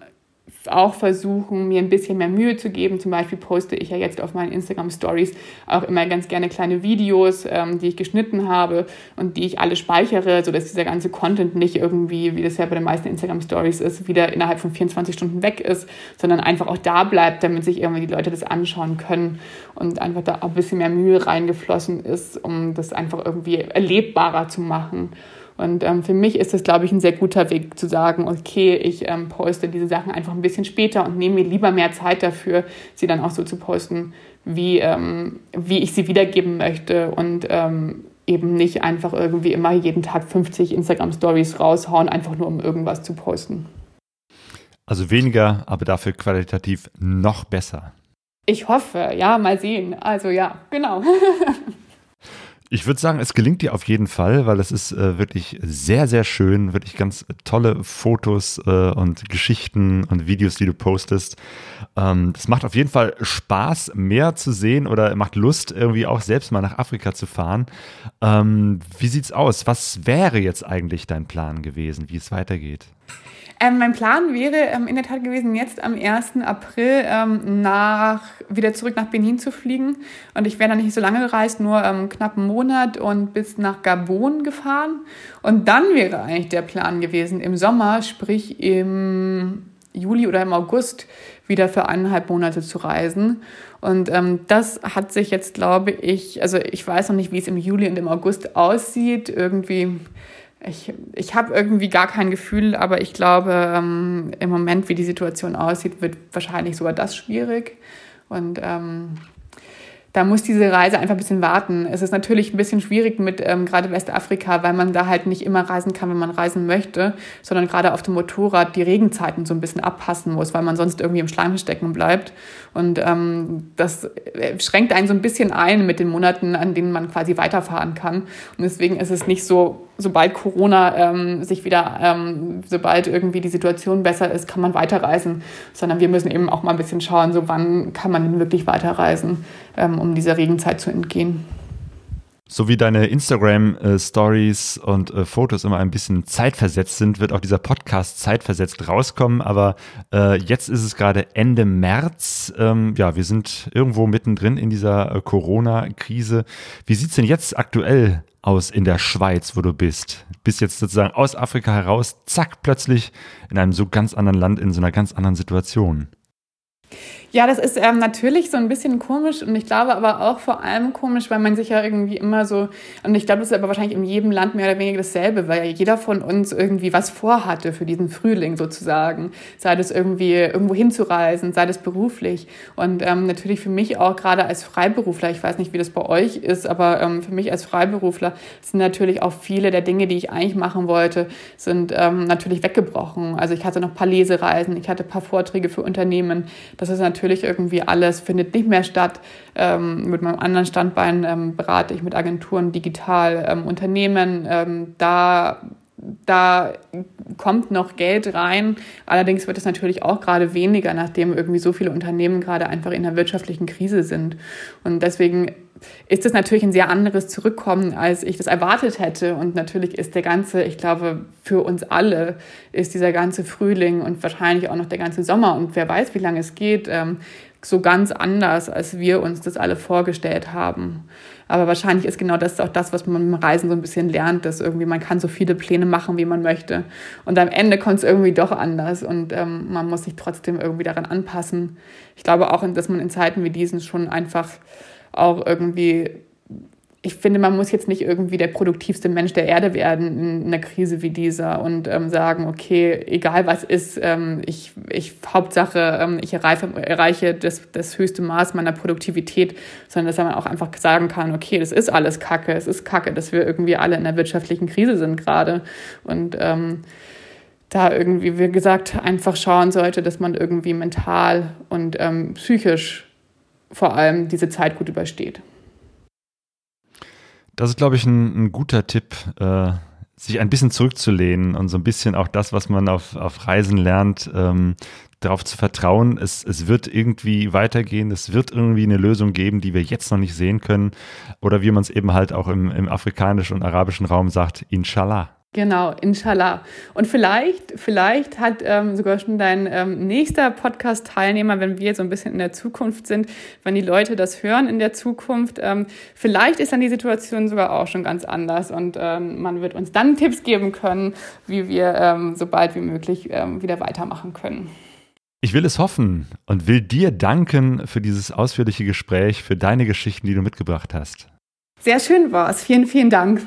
S2: auch versuchen, mir ein bisschen mehr Mühe zu geben. Zum Beispiel poste ich ja jetzt auf meinen Instagram Stories auch immer ganz gerne kleine Videos, ähm, die ich geschnitten habe und die ich alle speichere, sodass dieser ganze Content nicht irgendwie, wie das ja bei den meisten Instagram Stories ist, wieder innerhalb von 24 Stunden weg ist, sondern einfach auch da bleibt, damit sich irgendwie die Leute das anschauen können und einfach da auch ein bisschen mehr Mühe reingeflossen ist, um das einfach irgendwie erlebbarer zu machen. Und ähm, für mich ist das, glaube ich, ein sehr guter Weg zu sagen, okay, ich ähm, poste diese Sachen einfach ein bisschen später und nehme mir lieber mehr Zeit dafür, sie dann auch so zu posten, wie, ähm, wie ich sie wiedergeben möchte und ähm, eben nicht einfach irgendwie immer jeden Tag 50 Instagram-Stories raushauen, einfach nur um irgendwas zu posten.
S1: Also weniger, aber dafür qualitativ noch besser.
S2: Ich hoffe, ja, mal sehen. Also ja, genau.
S1: Ich würde sagen, es gelingt dir auf jeden Fall, weil es ist äh, wirklich sehr, sehr schön, wirklich ganz tolle Fotos äh, und Geschichten und Videos, die du postest. Ähm, macht auf jeden Fall Spaß, mehr zu sehen oder macht Lust, irgendwie auch selbst mal nach Afrika zu fahren. Ähm, wie sieht's aus? Was wäre jetzt eigentlich dein Plan gewesen, wie es weitergeht?
S2: Ähm, mein Plan wäre ähm, in der Tat gewesen, jetzt am 1. April ähm, nach, wieder zurück nach Benin zu fliegen. Und ich wäre dann nicht so lange gereist, nur ähm, knapp einen Monat und bis nach Gabon gefahren. Und dann wäre eigentlich der Plan gewesen, im Sommer, sprich im Juli oder im August, wieder für eineinhalb Monate zu reisen. Und ähm, das hat sich jetzt, glaube ich, also ich weiß noch nicht, wie es im Juli und im August aussieht. Irgendwie ich, ich habe irgendwie gar kein Gefühl, aber ich glaube, ähm, im Moment, wie die Situation aussieht, wird wahrscheinlich sogar das schwierig. Und ähm, da muss diese Reise einfach ein bisschen warten. Es ist natürlich ein bisschen schwierig mit ähm, gerade Westafrika, weil man da halt nicht immer reisen kann, wenn man reisen möchte, sondern gerade auf dem Motorrad die Regenzeiten so ein bisschen abpassen muss, weil man sonst irgendwie im Schleim stecken bleibt. Und ähm, das äh, schränkt einen so ein bisschen ein mit den Monaten, an denen man quasi weiterfahren kann. Und deswegen ist es nicht so, sobald Corona ähm, sich wieder, ähm, sobald irgendwie die Situation besser ist, kann man weiterreisen, sondern wir müssen eben auch mal ein bisschen schauen, so wann kann man denn wirklich weiterreisen ähm, um dieser Regenzeit zu entgehen.
S1: So wie deine Instagram-Stories und äh, Fotos immer ein bisschen zeitversetzt sind, wird auch dieser Podcast zeitversetzt rauskommen. Aber äh, jetzt ist es gerade Ende März. Ähm, ja, wir sind irgendwo mittendrin in dieser äh, Corona-Krise. Wie sieht es denn jetzt aktuell aus in der Schweiz, wo du bist? Bist jetzt sozusagen aus Afrika heraus, zack, plötzlich in einem so ganz anderen Land, in so einer ganz anderen Situation.
S2: Ja, das ist ähm, natürlich so ein bisschen komisch und ich glaube aber auch vor allem komisch, weil man sich ja irgendwie immer so, und ich glaube, das ist aber wahrscheinlich in jedem Land mehr oder weniger dasselbe, weil jeder von uns irgendwie was vorhatte für diesen Frühling sozusagen. Sei das irgendwie irgendwo hinzureisen, sei das beruflich. Und ähm, natürlich für mich auch gerade als Freiberufler, ich weiß nicht, wie das bei euch ist, aber ähm, für mich als Freiberufler sind natürlich auch viele der Dinge, die ich eigentlich machen wollte, sind ähm, natürlich weggebrochen. Also ich hatte noch ein paar Lesereisen, ich hatte ein paar Vorträge für Unternehmen. Das ist natürlich natürlich irgendwie alles findet nicht mehr statt. Ähm, mit meinem anderen Standbein ähm, berate ich mit Agenturen digital ähm, Unternehmen. Ähm, da da kommt noch Geld rein. Allerdings wird es natürlich auch gerade weniger, nachdem irgendwie so viele Unternehmen gerade einfach in der wirtschaftlichen Krise sind. Und deswegen ist es natürlich ein sehr anderes Zurückkommen, als ich das erwartet hätte. Und natürlich ist der ganze, ich glaube, für uns alle ist dieser ganze Frühling und wahrscheinlich auch noch der ganze Sommer und wer weiß, wie lange es geht, ähm, so ganz anders, als wir uns das alle vorgestellt haben. Aber wahrscheinlich ist genau das auch das, was man beim Reisen so ein bisschen lernt, dass irgendwie man kann so viele Pläne machen, wie man möchte. Und am Ende kommt es irgendwie doch anders und ähm, man muss sich trotzdem irgendwie daran anpassen. Ich glaube auch, dass man in Zeiten wie diesen schon einfach auch irgendwie ich finde, man muss jetzt nicht irgendwie der produktivste Mensch der Erde werden in einer Krise wie dieser und ähm, sagen, okay, egal was ist, ähm, ich, ich Hauptsache, ähm, ich erreiche, erreiche das, das höchste Maß meiner Produktivität, sondern dass man auch einfach sagen kann, okay, das ist alles Kacke, es ist Kacke, dass wir irgendwie alle in einer wirtschaftlichen Krise sind gerade. Und ähm, da irgendwie, wie gesagt, einfach schauen sollte, dass man irgendwie mental und ähm, psychisch vor allem diese Zeit gut übersteht.
S1: Das ist, glaube ich, ein, ein guter Tipp, äh, sich ein bisschen zurückzulehnen und so ein bisschen auch das, was man auf, auf Reisen lernt, ähm, darauf zu vertrauen, es, es wird irgendwie weitergehen, es wird irgendwie eine Lösung geben, die wir jetzt noch nicht sehen können. Oder wie man es eben halt auch im, im afrikanischen und arabischen Raum sagt, Inshallah.
S2: Genau, inshallah. Und vielleicht, vielleicht hat ähm, sogar schon dein ähm, nächster Podcast-Teilnehmer, wenn wir so ein bisschen in der Zukunft sind, wenn die Leute das hören in der Zukunft, ähm, vielleicht ist dann die Situation sogar auch schon ganz anders und ähm, man wird uns dann Tipps geben können, wie wir ähm, so bald wie möglich ähm, wieder weitermachen können.
S1: Ich will es hoffen und will dir danken für dieses ausführliche Gespräch, für deine Geschichten, die du mitgebracht hast.
S2: Sehr schön war es. Vielen, vielen Dank.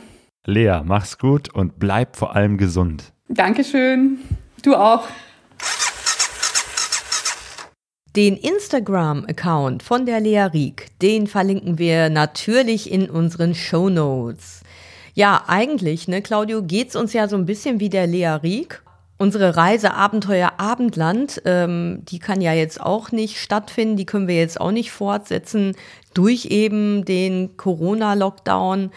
S1: Lea, mach's gut und bleib vor allem gesund.
S2: Dankeschön. Du auch.
S4: Den Instagram-Account von der Lea Rieck, den verlinken wir natürlich in unseren Show Notes. Ja, eigentlich, ne, Claudio, geht's uns ja so ein bisschen wie der Lea Rieck. Unsere Reise Abenteuer Abendland, ähm, die kann ja jetzt auch nicht stattfinden, die können wir jetzt auch nicht fortsetzen durch eben den Corona-Lockdown.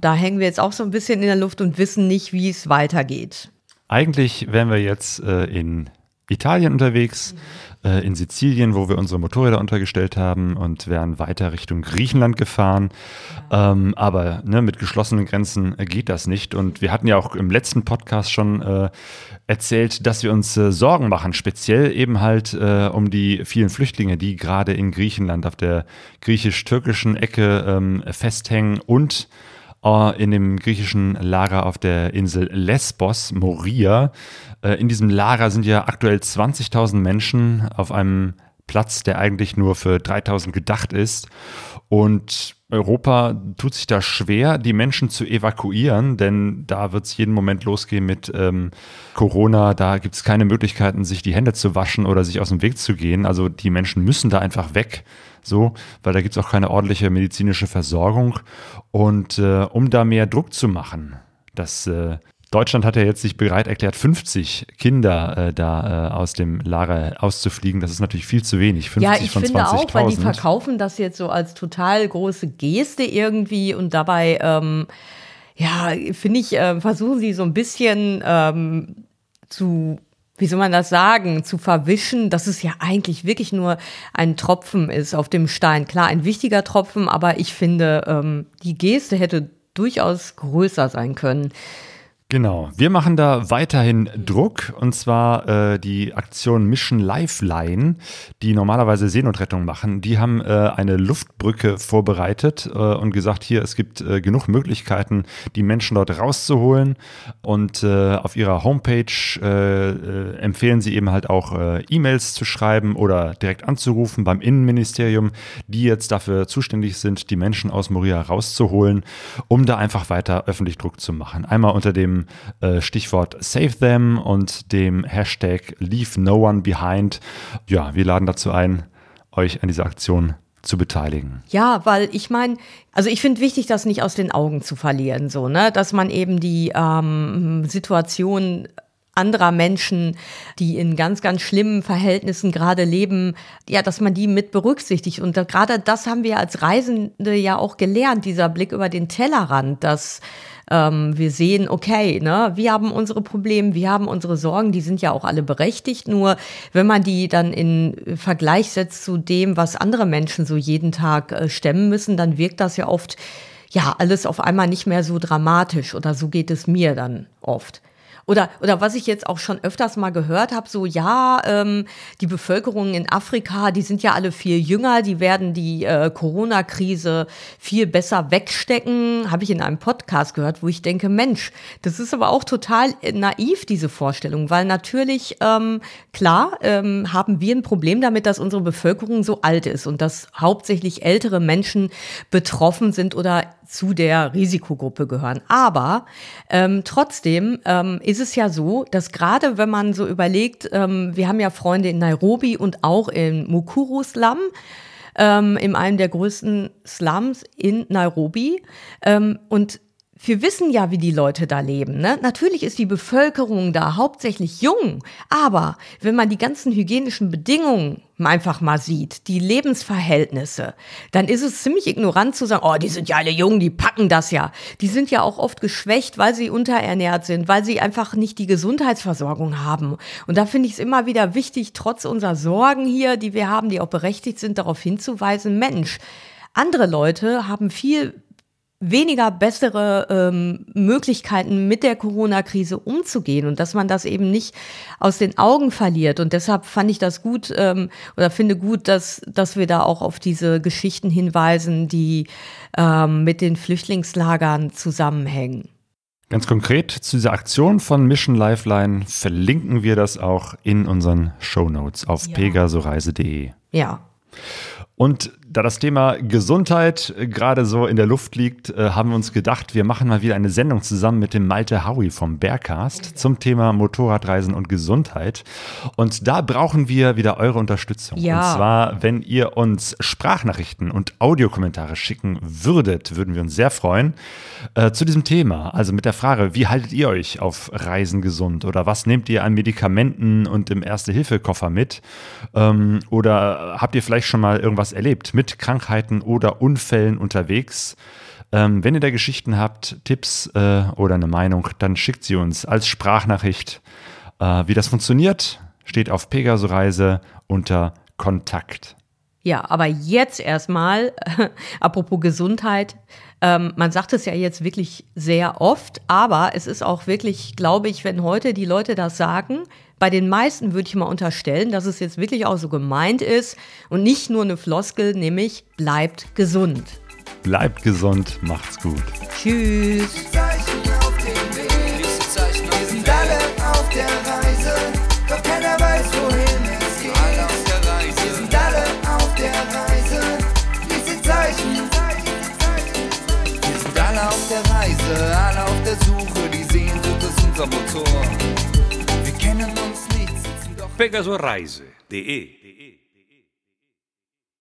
S4: Da hängen wir jetzt auch so ein bisschen in der Luft und wissen nicht, wie es weitergeht.
S1: Eigentlich wären wir jetzt äh, in Italien unterwegs, mhm. äh, in Sizilien, wo wir unsere Motorräder untergestellt haben und wären weiter Richtung Griechenland gefahren. Ja. Ähm, aber ne, mit geschlossenen Grenzen äh, geht das nicht. Und wir hatten ja auch im letzten Podcast schon äh, erzählt, dass wir uns äh, Sorgen machen, speziell eben halt äh, um die vielen Flüchtlinge, die gerade in Griechenland auf der griechisch-türkischen Ecke ähm, festhängen und in dem griechischen Lager auf der Insel Lesbos, Moria. Äh, in diesem Lager sind ja aktuell 20.000 Menschen auf einem Platz, der eigentlich nur für 3000 gedacht ist. Und Europa tut sich da schwer, die Menschen zu evakuieren, denn da wird es jeden Moment losgehen mit ähm, Corona. Da gibt es keine Möglichkeiten, sich die Hände zu waschen oder sich aus dem Weg zu gehen. Also die Menschen müssen da einfach weg so, weil da gibt es auch keine ordentliche medizinische Versorgung. Und äh, um da mehr Druck zu machen, dass äh, Deutschland hat ja jetzt sich bereit erklärt, 50 Kinder äh, da äh, aus dem Lager auszufliegen. Das ist natürlich viel zu wenig. 50
S4: ja, ich
S1: von
S4: finde auch, weil die verkaufen das jetzt so als total große Geste irgendwie und dabei, ähm, ja, finde ich, äh, versuchen sie so ein bisschen ähm, zu wie soll man das sagen, zu verwischen, dass es ja eigentlich wirklich nur ein Tropfen ist auf dem Stein. Klar, ein wichtiger Tropfen, aber ich finde, ähm, die Geste hätte durchaus größer sein können.
S1: Genau, wir machen da weiterhin Druck und zwar äh, die Aktion Mission Lifeline, die normalerweise Seenotrettung machen. Die haben äh, eine Luftbrücke vorbereitet äh, und gesagt, hier, es gibt äh, genug Möglichkeiten, die Menschen dort rauszuholen. Und äh, auf ihrer Homepage äh, empfehlen sie eben halt auch E-Mails zu schreiben oder direkt anzurufen beim Innenministerium, die jetzt dafür zuständig sind, die Menschen aus Moria rauszuholen, um da einfach weiter öffentlich Druck zu machen. Einmal unter dem äh, Stichwort Save Them und dem Hashtag Leave No One Behind. Ja, wir laden dazu ein, euch an dieser Aktion zu beteiligen.
S4: Ja, weil ich meine, also ich finde wichtig, das nicht aus den Augen zu verlieren, so, ne, dass man eben die ähm, Situation anderer Menschen, die in ganz, ganz schlimmen Verhältnissen gerade leben, ja, dass man die mit berücksichtigt. Und da, gerade das haben wir als Reisende ja auch gelernt, dieser Blick über den Tellerrand, dass ähm, wir sehen, okay, ne, wir haben unsere Probleme, wir haben unsere Sorgen, die sind ja auch alle berechtigt. Nur wenn man die dann in Vergleich setzt zu dem, was andere Menschen so jeden Tag äh, stemmen müssen, dann wirkt das ja oft ja, alles auf einmal nicht mehr so dramatisch oder so geht es mir dann oft. Oder, oder was ich jetzt auch schon öfters mal gehört habe, so ja, ähm, die Bevölkerung in Afrika, die sind ja alle viel jünger, die werden die äh, Corona-Krise viel besser wegstecken, habe ich in einem Podcast gehört, wo ich denke, Mensch, das ist aber auch total naiv, diese Vorstellung, weil natürlich, ähm, klar, ähm, haben wir ein Problem damit, dass unsere Bevölkerung so alt ist und dass hauptsächlich ältere Menschen betroffen sind oder zu der Risikogruppe gehören. Aber ähm, trotzdem ähm, ist es ja so, dass gerade wenn man so überlegt, ähm, wir haben ja Freunde in Nairobi und auch in Mukuru-Slum, ähm, in einem der größten Slums in Nairobi. Ähm, und wir wissen ja, wie die Leute da leben. Ne? Natürlich ist die Bevölkerung da hauptsächlich jung, aber wenn man die ganzen hygienischen Bedingungen einfach mal sieht, die Lebensverhältnisse, dann ist es ziemlich ignorant zu sagen, oh, die sind ja alle jung, die packen das ja. Die sind ja auch oft geschwächt, weil sie unterernährt sind, weil sie einfach nicht die Gesundheitsversorgung haben. Und da finde ich es immer wieder wichtig, trotz unserer Sorgen hier, die wir haben, die auch berechtigt sind, darauf hinzuweisen, Mensch, andere Leute haben viel weniger bessere ähm, Möglichkeiten mit der Corona-Krise umzugehen und dass man das eben nicht aus den Augen verliert. Und deshalb fand ich das gut ähm, oder finde gut, dass, dass wir da auch auf diese Geschichten hinweisen, die ähm, mit den Flüchtlingslagern zusammenhängen.
S1: Ganz konkret zu dieser Aktion von Mission Lifeline verlinken wir das auch in unseren Show Notes auf ja. pegasoreise.de.
S4: Ja.
S1: Und da das Thema Gesundheit gerade so in der Luft liegt, äh, haben wir uns gedacht, wir machen mal wieder eine Sendung zusammen mit dem Malte Howie vom Bearcast zum Thema Motorradreisen und Gesundheit. Und da brauchen wir wieder eure Unterstützung. Ja. Und zwar, wenn ihr uns Sprachnachrichten und Audiokommentare schicken würdet, würden wir uns sehr freuen äh, zu diesem Thema. Also mit der Frage, wie haltet ihr euch auf Reisen gesund oder was nehmt ihr an Medikamenten und im Erste-Hilfe-Koffer mit? Ähm, oder habt ihr vielleicht schon mal irgendwas erlebt? Mit Krankheiten oder Unfällen unterwegs. Ähm, wenn ihr da Geschichten habt, Tipps äh, oder eine Meinung, dann schickt sie uns als Sprachnachricht. Äh, wie das funktioniert, steht auf Pegaso-Reise unter Kontakt.
S4: Ja, aber jetzt erstmal, äh, apropos Gesundheit, ähm, man sagt es ja jetzt wirklich sehr oft, aber es ist auch wirklich, glaube ich, wenn heute die Leute das sagen, bei den meisten würde ich mal unterstellen, dass es jetzt wirklich auch so gemeint ist und nicht nur eine Floskel, nämlich bleibt gesund.
S1: Bleibt gesund, macht's gut.
S4: Tschüss.
S3: auf der Reise, alle auf der Suche, die Sehnsucht ist unser Motor. Wir kennen uns